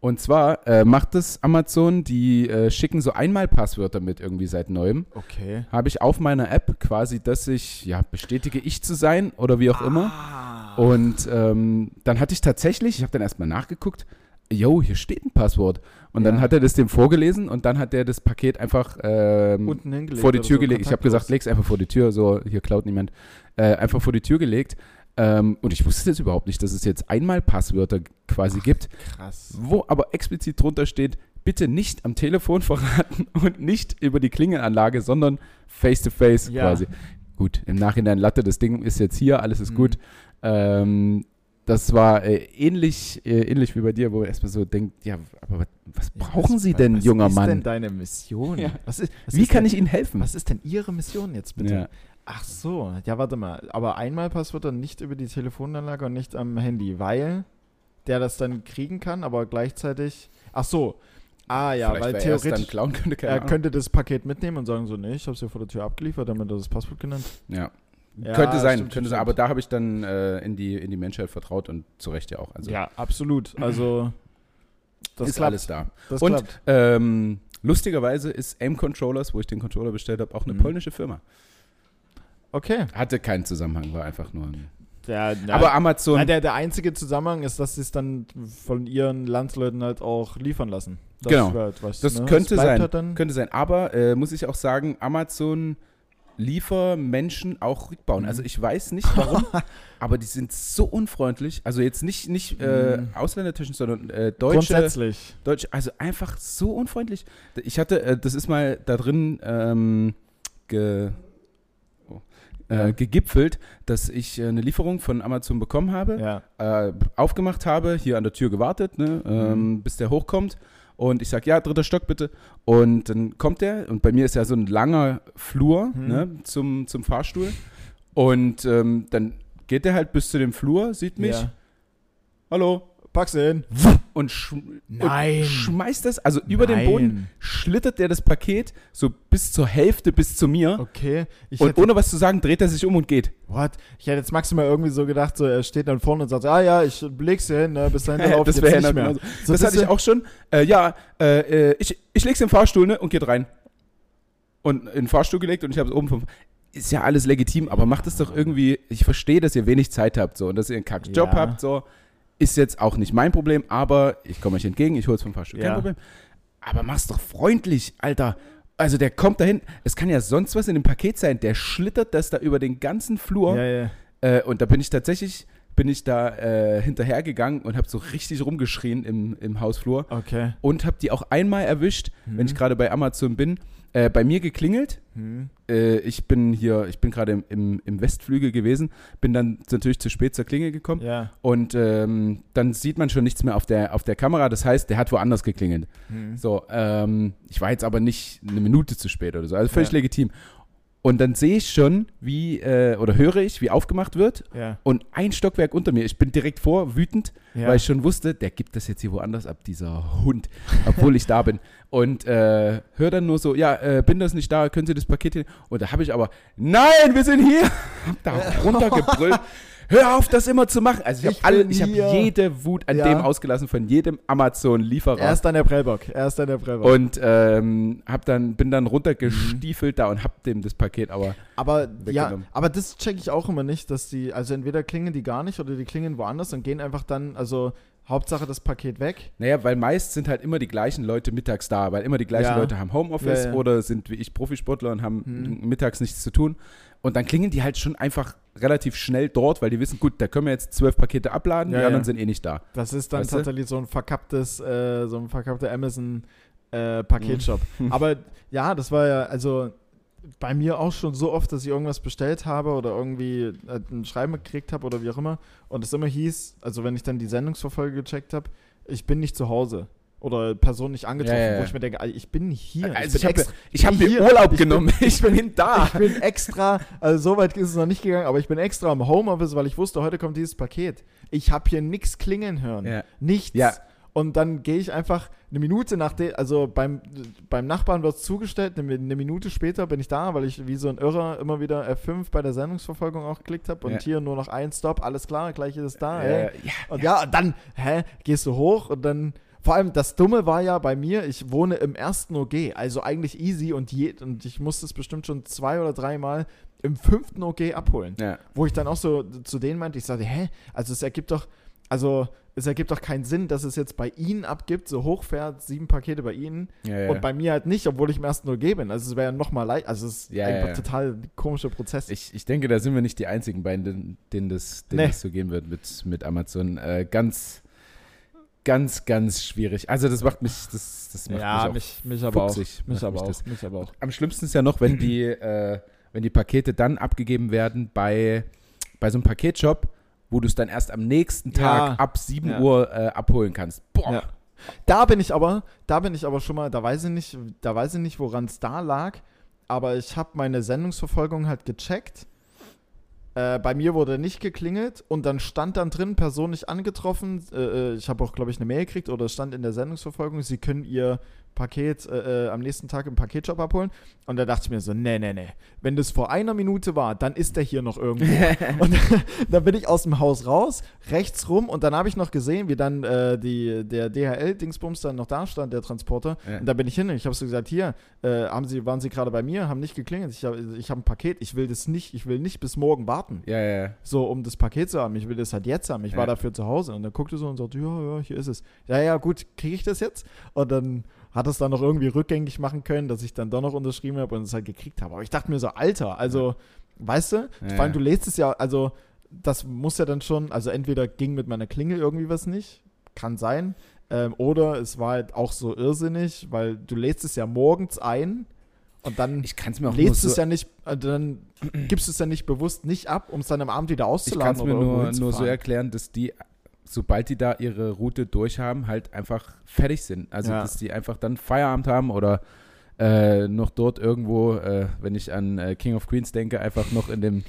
Und zwar äh, macht es Amazon, die äh, schicken so einmal Passwörter mit irgendwie seit neuem. Okay. Habe ich auf meiner App quasi, dass ich, ja, bestätige ich zu sein oder wie auch immer. Ah. Und ähm, dann hatte ich tatsächlich, ich habe dann erstmal nachgeguckt, yo, hier steht ein Passwort. Und dann Ja. hat er das dem vorgelesen und dann hat er das Paket einfach ähm, Unten hingelegt. vor die Tür so, gelegt. Ich habe gesagt, kontaktlos. leg's einfach vor die Tür, so hier klaut niemand. Äh, einfach vor die Tür gelegt. Ähm, und ich wusste das überhaupt nicht, dass es jetzt einmal Passwörter quasi gibt, Krass. wo aber explizit drunter steht, bitte nicht am Telefon verraten und nicht über die Klingelanlage, sondern face to face Ja. quasi. Gut, im Nachhinein Latte, das Ding ist jetzt hier, alles ist Mhm. gut. Ähm, das war äh, ähnlich, äh, ähnlich wie bei dir, wo man erstmal so denkt, ja, aber was, was brauchen was, Sie denn, was junger ist Mann? denn deine Mission? Ja. Was ist, was Wie ist kann denn, ich Ihnen helfen? Was ist denn Ihre Mission jetzt bitte? Ja. Ach so, ja, warte mal. Aber einmal Passwörter nicht über die Telefonanlage und nicht am Handy, weil der das dann kriegen kann, aber gleichzeitig. Ach so. Ah ja, Vielleicht, weil theoretisch klauen könnte, er Ahnung. könnte das Paket mitnehmen und sagen so, nee, ich habe es ja vor der Tür abgeliefert, damit er das Passwort genannt. Ja. Ja, könnte sein, stimmt, könnte stimmt, sein. Aber da habe ich dann äh, in, die, in die Menschheit vertraut und zu Recht ja auch. Also ja, absolut. Also das ist klappt. alles da. Das Und ähm, lustigerweise ist Aim Controllers, wo ich den Controller bestellt habe, auch eine Mhm. polnische Firma. Okay. Hatte keinen Zusammenhang, war einfach nur ein. Der, na, Aber Amazon. na, der, der einzige Zusammenhang ist, dass sie es dann von ihren Landsleuten halt auch liefern lassen. Das Genau. halt was, Das ne? könnte bleibt sein. Halt könnte sein. Aber äh, muss ich auch sagen, Amazon Liefermenschen auch rückbauen. Mhm. Also ich weiß nicht warum, aber die sind so unfreundlich. Also jetzt nicht, nicht äh, Mhm. sondern äh, deutsche. Grundsätzlich. Deutsch, also einfach so unfreundlich. Ich hatte, äh, das ist mal da drin ähm, ge, oh, äh, Ja. gegipfelt, dass ich äh, eine Lieferung von Amazon bekommen habe, Ja. äh, aufgemacht habe, hier an der Tür gewartet, ne, ähm, Mhm. bis der hochkommt. Und ich sage, ja, dritter Stock bitte. Und dann kommt der und bei mir ist ja so ein langer Flur Mhm. ne, zum, zum Fahrstuhl. Und ähm, dann geht der halt bis zu dem Flur, sieht mich, Ja. hallo, Pack's hin. Und, sch und schmeißt das, also über den Nein. Boden schlittert der das Paket so bis zur Hälfte bis zu mir Okay. Ich und ohne was zu sagen dreht er sich um und geht. what? Ich hätte jetzt maximal irgendwie so gedacht, so er steht dann vorne und sagt, ah ja, ich leg's hier hin, ne, bis dahin dann das wäre nicht mehr. genauso. So, das hatte ich auch schon. Äh, ja, äh, äh, ich, ich leg's im Fahrstuhl ne, und geht rein. Und in den Fahrstuhl gelegt und ich habe es oben vom. Ist ja alles legitim, aber macht es doch irgendwie. Ich verstehe, dass ihr wenig Zeit habt so und dass ihr einen Kackjob Ja. habt. So ist jetzt auch nicht mein Problem, aber ich komme euch entgegen, ich hol's vom Fahrstuhl. Kein Ja. Problem. Aber mach's doch freundlich, Alter. Also der kommt dahin. Es kann ja sonst was in dem Paket sein. Der schlittert das da über den ganzen Flur. Ja, ja. Äh, und da bin ich tatsächlich, bin ich da äh, hinterhergegangen und habe so richtig rumgeschrien im, im Hausflur Okay. und habe die auch einmal erwischt, wenn ich gerade bei Amazon bin, äh, bei mir geklingelt. Hm. Äh, ich bin hier, ich bin gerade im, im, im Westflügel gewesen, bin dann natürlich zu spät zur Klingel gekommen Ja. und ähm, dann sieht man schon nichts mehr auf der, auf der Kamera. Das heißt, der hat woanders geklingelt. Hm. So, ähm, ich war jetzt aber nicht eine Minute zu spät oder so, also völlig Ja. legitim. Und dann sehe ich schon, wie, äh, oder höre ich, wie aufgemacht wird Ja. und ein Stockwerk unter mir. Ich bin direkt vor, wütend, ja. weil ich schon wusste, der gibt das jetzt hier woanders ab, dieser Hund, obwohl ich da bin. Und äh, höre dann nur so, ja, äh, bin das nicht da, können Sie das Paket hin? Und da habe ich aber, nein, wir sind hier! Hab da runtergebrüllt. hör auf, das immer zu machen. Also ich habe alle, ich habe jede Wut an Ja. dem ausgelassen von jedem Amazon-Lieferer. Er ist dann der Prellbock. Er ist dann der Prellbock. und ähm, hab dann, bin dann runtergestiefelt da und hab dem das Paket aber aber ja, aber das checke ich auch immer nicht, dass die, also entweder klingen die gar nicht oder die klingen woanders und gehen einfach dann, also Hauptsache das Paket weg. Naja, weil meist sind halt immer die gleichen Leute mittags da, weil immer die gleichen Ja. Leute haben Homeoffice Ja, ja. oder sind wie ich Profisportler und haben Mhm. mittags nichts zu tun. Und dann klingen die halt schon einfach relativ schnell dort, weil die wissen, gut, da können wir jetzt zwölf Pakete abladen, Ja, die anderen sind eh nicht da. Das ist dann Weißt du? tatsächlich so ein verkapptes, äh, so ein verkappter Amazon äh, Paketshop. Mhm. Aber ja, das war ja, also bei mir auch schon so oft, dass ich irgendwas bestellt habe oder irgendwie äh, ein Schreiben gekriegt habe oder wie auch immer. Und es immer hieß, also wenn ich dann die Sendungsverfolge gecheckt habe, ich bin nicht zu Hause. Oder Person nicht angetroffen, Ja, ja, wo ich mir denke, ich bin hier. Also ich bin habe ich hab bin mir. Urlaub Ich bin- genommen, ich bin da. ich bin extra, also so weit ist es noch nicht gegangen, aber ich bin extra im Homeoffice, weil ich wusste, heute kommt dieses Paket. Ich habe hier nichts klingeln hören. Ja. Nichts. Ja. Und dann gehe ich einfach eine Minute nach dem, also beim, beim Nachbarn wird es zugestellt, eine, eine Minute später bin ich da, weil ich wie so ein Irrer immer wieder F5 bei der Sendungsverfolgung auch geklickt habe und Ja. hier nur noch ein Stop, alles klar, gleich ist es da. Äh, ja, Und ja, und dann, hä, gehst du hoch und dann, vor allem das Dumme war ja bei mir, ich wohne im ersten OG, also eigentlich easy und, je, und ich musste es bestimmt schon zwei oder dreimal im fünften OG abholen. ja. Wo ich dann auch so zu denen meinte, ich sagte, hä, also es ergibt doch, also es ergibt doch keinen Sinn, dass es jetzt bei ihnen abgibt, so hochfährt, sieben Pakete bei ihnen Ja, ja. und bei mir halt nicht, obwohl ich im ersten OG bin. Also es wäre ja nochmal leicht, also es ist Ja, ja. total komischer Prozess. Ich, ich denke, da sind wir nicht die einzigen beiden, denen, das, denen Nee. das so gehen wird mit, mit Amazon. Äh, ganz, ganz, ganz schwierig. Also das macht mich, das, das macht ja, mich, mich, mich aber auch. Mich aber mich auch. Mich aber auch. auch. Am schlimmsten ist ja noch, wenn die, äh, wenn die Pakete dann abgegeben werden bei, bei so einem Paketshop, wo du es dann erst am nächsten Tag Ja. ab 7 Ja. Uhr äh, abholen kannst. Boah. Ja. Da bin ich aber, da bin ich aber schon mal, da weiß ich nicht, da weiß ich nicht, woran es da lag, aber ich habe meine Sendungsverfolgung halt gecheckt. Äh, bei mir wurde nicht geklingelt und dann stand dann drin, Person nicht angetroffen. Äh, äh, ich habe auch, glaube ich, eine Mail gekriegt oder es stand in der Sendungsverfolgung, Sie können Ihr Paket äh, äh, am nächsten Tag im Paketshop abholen. Und da dachte ich mir so, nee, nee, nee. Wenn das vor einer Minute war, dann ist der hier noch irgendwo. und dann bin ich aus dem Haus raus, rechts rum und dann habe ich noch gesehen, wie dann äh, die, der DHL-Dingsbums dann noch da stand, der Transporter. Ja. Und da bin ich hin und ich habe so gesagt, hier, äh, haben Sie, waren Sie gerade bei mir, haben nicht geklingelt. Ich habe ich hab ein Paket, ich will das nicht, ich will nicht bis morgen warten. Ja, ja, ja. So, um das Paket zu haben. Ich will das halt jetzt haben. Ich war dafür zu Hause. Und dann guckte so und sagte, ja, ja, hier ist es. Ja, ja, gut, kriege ich das jetzt? Und dann hat es dann noch irgendwie rückgängig machen können, dass ich dann doch noch unterschrieben habe und es halt gekriegt habe. Aber ich dachte mir so, Alter, also, weißt du, Ja, vor allem ja. du lädst es ja, also, das muss ja dann schon, also entweder ging mit meiner Klingel irgendwie was nicht, kann sein, ähm, oder es war halt auch so irrsinnig, weil du lädst es ja morgens ein und dann Ich kann es mir auch lädst so, es ja nicht, äh, dann gibst du es ja nicht bewusst nicht ab, um es dann am Abend wieder ich kann auszuladen es mir nur, nur so erklären, dass die, sobald die da ihre Route durchhaben, halt einfach fertig sind. Also, Ja. dass die einfach dann Feierabend haben oder äh, noch dort irgendwo, äh, wenn ich an äh, King of Queens denke, einfach noch in dem,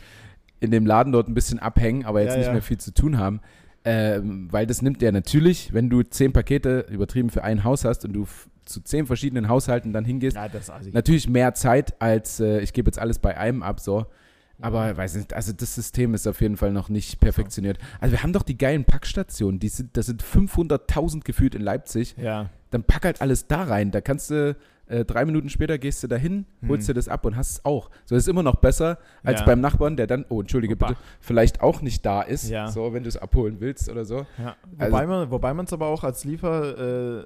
in dem Laden dort ein bisschen abhängen, aber jetzt Ja, nicht ja. mehr viel zu tun haben. Ähm, weil das nimmt ja natürlich, wenn du zehn Pakete übertrieben für ein Haus hast und du zu zehn verschiedenen Haushalten dann hingehst, Ja, natürlich mehr Zeit als äh, ich gebe jetzt alles bei einem ab, so. Aber weiß nicht, also das System ist auf jeden Fall noch nicht perfektioniert. Also wir haben doch die geilen Packstationen, die sind, das sind 500.000 gefühlt in Leipzig. Ja. Dann pack halt alles da rein. Da kannst du äh, drei Minuten später gehst du dahin, holst Hm. dir das ab und hast es auch. So das ist immer noch besser als Ja. beim Nachbarn, der dann, oh entschuldige Opa. bitte, vielleicht auch nicht da ist. Ja. So, wenn du es abholen willst oder so. Ja, Also- wobei man wobei man es aber auch als Liefer, äh,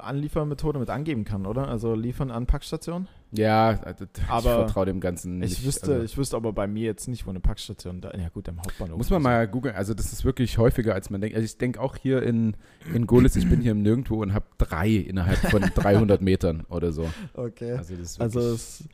Anliefermethode mit angeben kann, oder? Also liefern an Packstation. Ja, also, ich Aber vertraue dem Ganzen nicht. Ich wüsste, also. ich wüsste aber bei mir jetzt nicht, wo eine Packstation da. Ja gut, am Hauptbahnhof. Muss man mal googeln. Also das ist wirklich häufiger, als man denkt. Also ich denke auch hier in, in Golis, ich bin hier im Nirgendwo und habe drei innerhalb von 300 Metern oder so. Okay. Also das Also es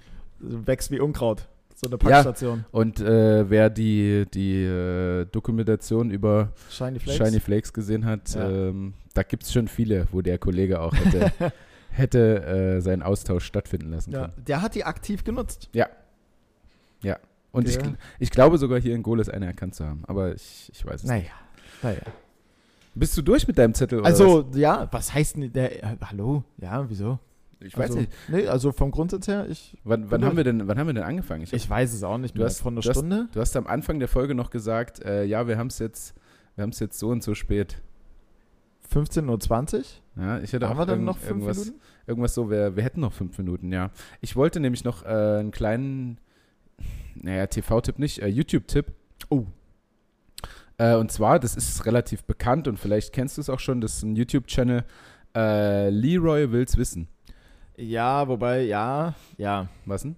wächst wie Unkraut. So eine Ja. Packstation. und äh, wer die, die äh, Dokumentation über Shiny Flakes. Shiny Flakes gesehen hat, Ja. ähm, da gibt es schon viele, wo der Kollege auch hätte, hätte äh, seinen Austausch stattfinden lassen ja, können. der hat die aktiv genutzt. Und ich, Der- gl- ich glaube sogar hier in Golis eine erkannt zu haben, aber ich, ich weiß es nicht. Naja. naja. Bist du durch mit deinem Zettel? Also, ja, was heißt denn der. Äh, hallo? Ja, wieso? was? Ich weiß also, nicht. Nee, also vom Grundsatz her, ich, Wann, wann, haben wir denn, wann haben wir denn angefangen? Ich ich weiß es auch nicht Du hast- von einer du hast- Stunde? du hast am Anfang der Folge noch gesagt, äh, ja, wir haben es jetzt, wir haben es jetzt so und so spät. 15.20 Uhr? Ja, ich hätte Haben auch wir dann irgend- noch fünf irgendwas, Minuten? irgendwas so, wir, wir hätten noch fünf Minuten, ja. Ich wollte nämlich noch äh, einen kleinen, naja, TV-Tipp nicht, äh, YouTube-Tipp. Oh. Äh, und zwar, das ist relativ bekannt und vielleicht kennst du es auch schon, das ist ein YouTube-Channel, äh, Leroy will's wissen. Ja, wobei, ja, ja. Was denn?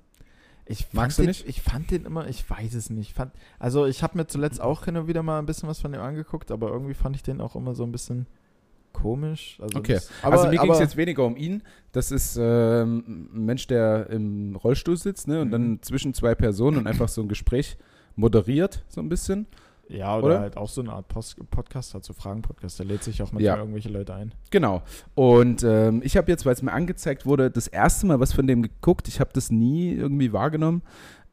Ich fand Magst du den, nicht? Ich fand den immer, ich weiß es nicht. Fand, also ich habe mir zuletzt auch hin und wieder mal ein bisschen was von dem angeguckt, aber irgendwie fand ich den auch immer so ein bisschen komisch. Also Okay. das, aber, also mir ging es jetzt weniger um ihn. Das ist ähm, ein Mensch, der im Rollstuhl sitzt ne, und Mhm. dann zwischen zwei Personen und einfach so ein Gespräch moderiert, so ein bisschen. Ja, oder, Oder? halt auch so eine Art Post Podcast, halt so Fragen-Podcast. Der lädt sich auch manchmal Ja. irgendwelche Leute ein. Genau. Und ähm, ich habe jetzt, weil es mir angezeigt wurde, das erste Mal was von dem geguckt. Ich habe das nie irgendwie wahrgenommen.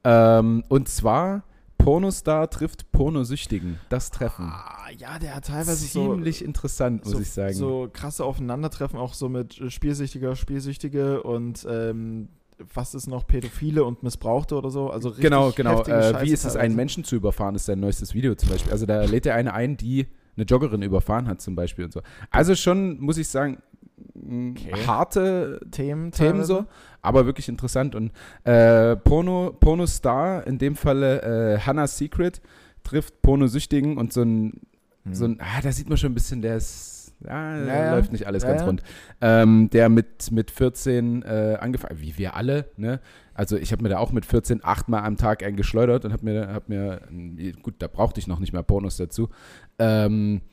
Ähm, und zwar Pornostar trifft Pornosüchtigen. Das Treffen. Ah, ja, der hat teilweise Ziemlich interessant, muss so, ich sagen. so krasse Aufeinandertreffen, auch so mit äh, Spielsüchtiger, Spielsüchtige und ähm, was ist noch, Pädophile und Missbrauchte oder so. Also richtig Genau, genau. Äh, wie ist es, einen. Menschen zu überfahren, ist sein neuestes Video zum Beispiel. Also da lädt er eine ein, die eine Joggerin überfahren hat zum Beispiel und so. Also schon, muss ich sagen, Okay. harte Themen, Themen so, aber wirklich interessant. Und äh, Porno, Pornostar, in dem Falle äh, Hannah Secret, trifft Pornosüchtigen und so ein, Hm. so ein, ah, da sieht man schon ein bisschen, der ist, ja, Ja, ja. läuft nicht alles Ja, ganz rund. Ähm, der mit, mit 14 äh, angefangen, wie wir alle, ne? Also ich habe mir da auch mit 14 achtmal am Tag einen geschleudert und habe mir, hab mir, gut, da brauchte ich noch nicht mehr Pornos dazu. Ähm, äh,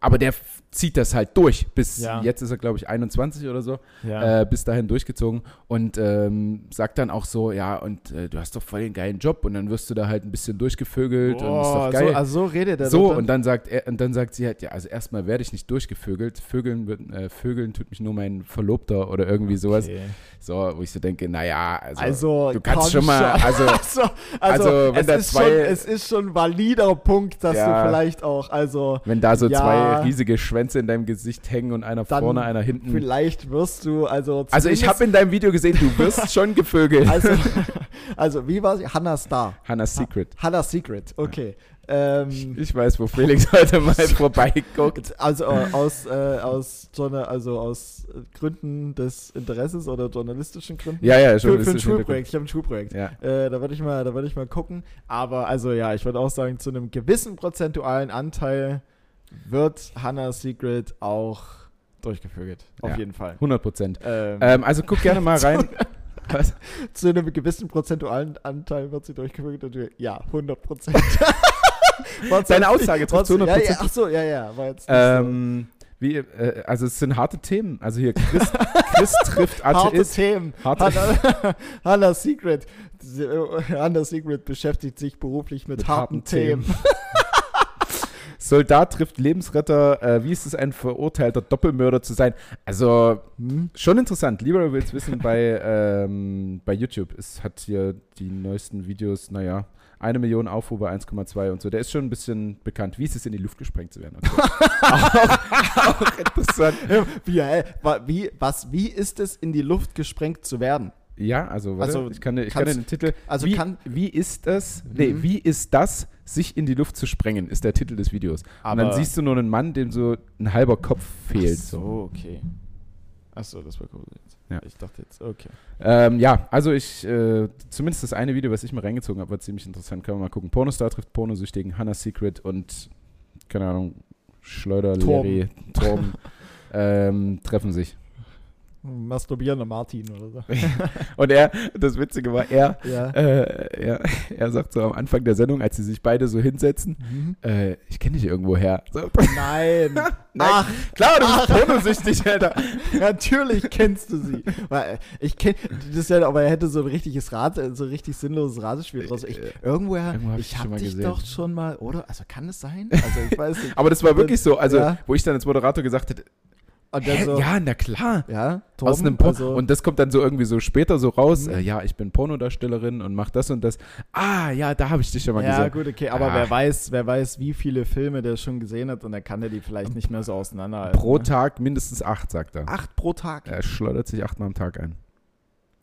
aber der zieht das halt durch. Bis Ja. jetzt ist er, glaube ich, 21 oder so ja. äh, bis dahin durchgezogen und ähm, sagt dann auch so, ja, und äh, du hast doch voll den geilen Job und dann wirst du da halt ein bisschen durchgevögelt und ist doch geil. So, also so redet er So, doch und dann sagt er, und dann sagt sie halt, ja, also erstmal werde ich nicht durchgevögelt. Vögeln, wird, äh, Vögeln tut mich nur mein Verlobter oder irgendwie sowas. Okay. So, wo ich so denke, naja, also, Also, du kannst schon mal, also, also, also, Also, wenn es, da ist zwei- schon, es ist schon ein valider Punkt, dass Ja. du vielleicht auch, also wenn da so Ja. zwei riesige Schwänze in deinem Gesicht hängen und einer vorne, einer hinten. vielleicht wirst du, also Also ich habe in deinem Video gesehen, du wirst schon gevögelt. also, also wie war sie? Hannah Star. Hannah's Secret. Hannah Secret, okay. Ähm, Ich weiß, wo Felix heute mal vorbeiguckt. also aus, äh, aus, also aus Gründen des Interesses oder journalistischen Gründen. Ja, ja, für, für ein Schulprojekt. Ich habe ein Schulprojekt. Hintergrund. Äh, da würde ich mal, da würde ich mal gucken. Aber also ja, ich würde auch sagen, zu einem gewissen prozentualen Anteil wird Hannah Secret auch durchgevögelt. Auf Ja. jeden Fall. Ja, 100 Prozent. Ähm, Ähm, also guck gerne mal rein. Was? zu einem gewissen prozentualen Anteil wird sie. Natürlich. Ja, 100 Prozent. Deine Aussage trifft zu 100 Ja, ja, Prozent. ach so, ja, ja. War jetzt Ähm, wie, äh, also es sind harte Themen. Also hier Chris, Chris trifft so. Harte Atheist. Themen. Harte- Hannah, Secret. Hannah Secret beschäftigt sich beruflich mit, Mit harten, harten Themen. Soldat trifft Lebensretter. Äh, wie ist es, ein verurteilter Doppelmörder zu sein? Also Hm? schon interessant. Lieber will's wissen bei, ähm, bei YouTube. Es hat hier die neuesten Videos, naja, eine Million Aufrufe, 1,2 und so. Der ist schon ein bisschen bekannt. Wie ist es, in die Luft gesprengt zu werden? Okay. auch, auch interessant. Wie, äh, wie, was, wie ist es, in die Luft gesprengt zu werden? Ja, also, warte, Also, ich kann, ich kann den Titel. Also wie, kann. wie ist es? Nee, Mhm. wie ist das, sich in die Luft zu sprengen, ist der Titel des Videos. und dann siehst du nur einen Mann, dem so ein halber Kopf fehlt. Ach so, okay. Achso, das war cool. Ja. Ich dachte jetzt, okay. Ähm, ja, also ich, äh, zumindest das eine Video, was ich mir reingezogen habe, war ziemlich interessant. Können wir mal gucken. Pornostar trifft Pornosüchtigen, Hannah Secret und, keine Ahnung, Schleuder, Torben. Larry, Torben ähm, treffen sich. Masturbierender Martin oder so. Und er, das Witzige war, er, ja. äh, er, er sagt so am Anfang der Sendung, als sie sich beide so hinsetzen, Mhm. äh, ich kenne dich irgendwo her. So, Nein. Nein. Ach, klar, du bist pornosüchtig, Alter. natürlich kennst du sie. Äh, Ich kenn, das ist ja, aber er hätte so ein richtiges Rad, so ein richtig sinnloses Ratespiel draus. Ich, Äh, irgendwoher, irgendwo ich schon hab dich gesehen. doch schon mal, oder? Also kann es sein? Also ich weiß nicht. Aber das war wirklich so, also Ja. wo ich dann als Moderator gesagt hätte, Und dann Hä? so, ja, na klar. ja, Aus Torben, einem also- und das kommt dann so irgendwie so später so raus. Mhm. Äh, ja, ich bin Pornodarstellerin und mach das und das. Ah, ja, da habe ich dich schon mal ja, gesehen. gut, okay, aber Ah. wer weiß, wer weiß, wie viele Filme der schon gesehen hat und dann kann er die vielleicht nicht mehr so auseinanderhalten. Pro ne? Tag mindestens acht, sagt er. Acht pro Tag. Er schleudert sich achtmal am Tag ein.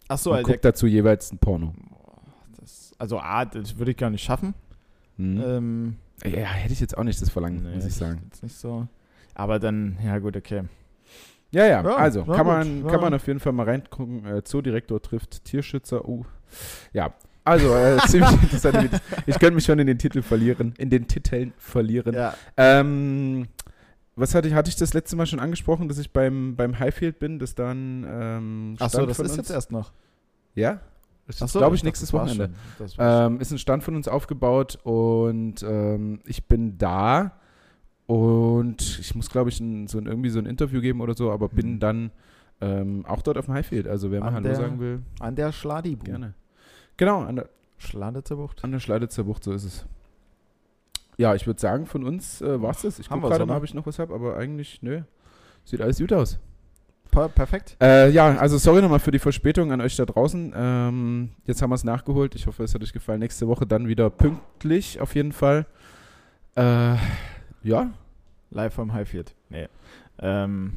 Ach so, und also, guckt dazu jeweils ein Porno. das, also A, das würde ich gar nicht schaffen. Mhm. Ähm, ja, hätte ich jetzt auch nicht das Verlangen, nee, muss ich sagen. Jetzt nicht so. Aber dann, ja gut, okay. Ja, ja, Ja, also kann, gut, man, ja. kann man auf jeden Fall mal reingucken. Äh, Zoodirektor trifft Tierschützer. Uh. Ja, also äh, ziemlich interessant. Ich könnte mich schon in den Titel verlieren, in den Titeln verlieren. Ja, Ähm, was hatte ich, hatte ich das letzte Mal schon angesprochen, dass ich beim, beim Highfield bin, dass dann ähm, Ach so, Stand das ist uns, jetzt erst noch. Ja? Das ist, so, glaube ich, nächstes Wochenende. Ähm, ist ein Stand von uns aufgebaut und ähm, ich bin da und ich muss, glaube ich, ein, so ein, irgendwie so ein Interview geben oder so, aber bin Mhm. dann ähm, auch dort auf dem Highfield. Also wer mal Hallo sagen will. An der Schladibu. gerne. Genau, an der, Schladitzer Bucht. an der Schleiditzer Bucht, so ist es. Ja, ich würde sagen, von uns äh, war es das. Ich gucke gerade mal, ob ich noch was habe, aber eigentlich, nö. Sieht alles gut aus. Per perfekt. Äh, ja, also sorry nochmal für die Verspätung an euch da draußen. Ähm, jetzt haben wir es nachgeholt. Ich hoffe, es hat euch gefallen. Nächste Woche dann wieder pünktlich auf jeden Fall. Äh, ja, Live vom Highfield. Nee. Ähm,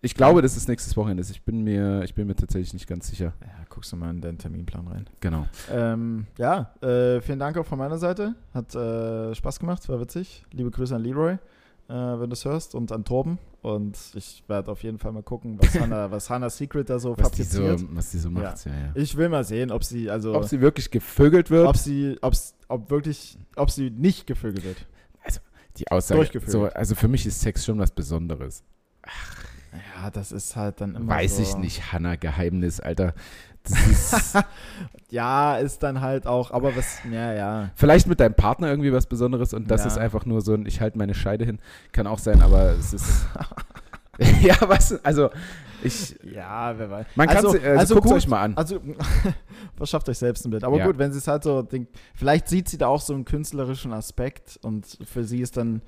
ich glaube, dass es nächstes Wochenende ist. Ich bin mir, ich bin mir tatsächlich nicht ganz sicher. ja, guckst du mal in deinen Terminplan rein. Genau. Ähm, ja, äh, vielen Dank auch von meiner Seite. Hat äh, Spaß gemacht, war witzig. Liebe Grüße an Leroy, äh, wenn du es hörst, und an Torben. Und ich werde auf jeden Fall mal gucken, was Hannah, was Hannah Secret da so Was die, so, fabriziert. was die so macht, ja, ja. Ich will mal sehen, ob sie, also, Ob sie wirklich gevögelt wird. ob sie, ob's, ob wirklich, ob sie nicht gevögelt wird. Die Aussage. So, also für mich ist Sex schon was Besonderes. Ja, das ist halt dann immer Weiß so. ich nicht, Hannah Geheimnis, Alter. Ist Ja, ist dann halt auch, aber was, ja, ja. Vielleicht mit deinem Partner irgendwie was Besonderes und das Ja. ist einfach nur so ein, ich halte meine Scheide hin. Kann auch sein, aber es ist. ja, was? Also, ich. Ja, wer weiß. Man kann also, also, also guckt euch mal an. Also, verschafft euch selbst ein Bild. Aber Ja. gut, wenn sie es halt so denkt, vielleicht sieht sie da auch so einen künstlerischen Aspekt und für sie ist dann,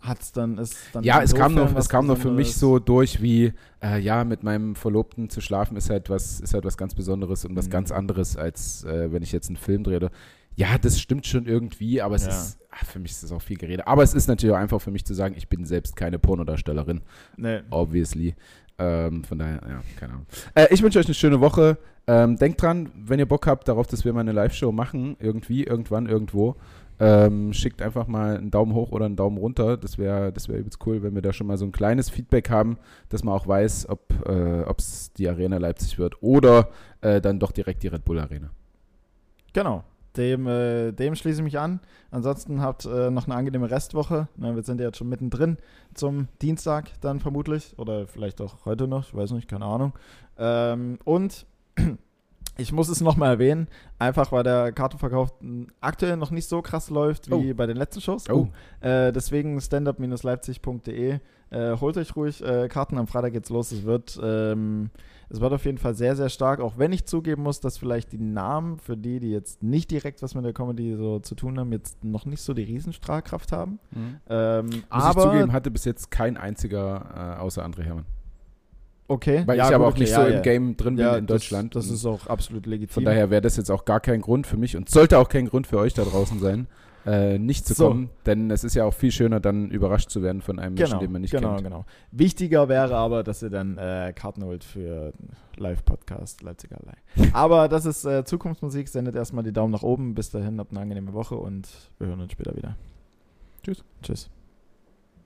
hat es dann, ist dann. Ja, es kam, was es kam nur für mich so durch wie, äh, ja, mit meinem Verlobten zu schlafen ist halt was, ist halt was ganz Besonderes und was Mhm. ganz anderes, als äh, wenn ich jetzt einen Film drehe. Ja, das stimmt schon irgendwie, aber es Ja. ist, ach, für mich ist das auch viel Gerede. Aber es ist natürlich auch einfach für mich zu sagen, ich bin selbst keine Pornodarstellerin. Nee. obviously. Ähm, von daher, ja, keine Ahnung. Äh, ich wünsche euch eine schöne Woche. Ähm, denkt dran, wenn ihr Bock habt darauf, dass wir mal eine Live-Show machen, irgendwie, irgendwann, irgendwo, ähm, schickt einfach mal einen Daumen hoch oder einen Daumen runter. Das wäre das wär übelst cool, wenn wir da schon mal so ein kleines Feedback haben, dass man auch weiß, ob es die Arena Leipzig wird oder äh, dann doch direkt die Red Bull Arena. Genau. Dem, äh, dem schließe ich mich an. Ansonsten habt äh, noch eine angenehme Restwoche. Na, wir sind ja jetzt schon mittendrin zum Dienstag dann vermutlich. Oder vielleicht auch heute noch, ich weiß nicht, keine Ahnung. Ähm, und ich muss es nochmal erwähnen, einfach weil der Kartenverkauf aktuell noch nicht so krass läuft wie Oh. bei den letzten Shows. Oh. Äh, deswegen standup-leipzig.de. Äh, holt euch ruhig äh, Karten, am Freitag geht's los. Es wird, ähm, es wird auf jeden Fall sehr, sehr stark, auch wenn ich zugeben muss, dass vielleicht die Namen für die, die jetzt nicht direkt was mit der Comedy so zu tun haben, jetzt noch nicht so die Riesenstrahlkraft haben. Ähm, Muss aber, ich zugeben, hatte bis jetzt kein einziger äh, außer André Hermann. Okay. Weil ja, ich aber auch nicht okay, so ja, im Game drin bin in Deutschland. Das ist auch absolut legitim. Von daher wäre das jetzt auch gar kein Grund für mich und sollte auch kein Grund für euch da draußen sein, äh, nicht zu So. kommen. Denn es ist ja auch viel schöner, dann überrascht zu werden von einem Menschen, Genau, den man nicht genau, kennt. genau. Wichtiger wäre aber, dass ihr dann äh, Karten holt für Live-Podcast Leipziger Allei. aber das ist äh, Zukunftsmusik. Sendet erstmal die Daumen nach oben. Bis dahin, habt eine angenehme Woche und wir hören uns später wieder. Tschüss. Tschüss.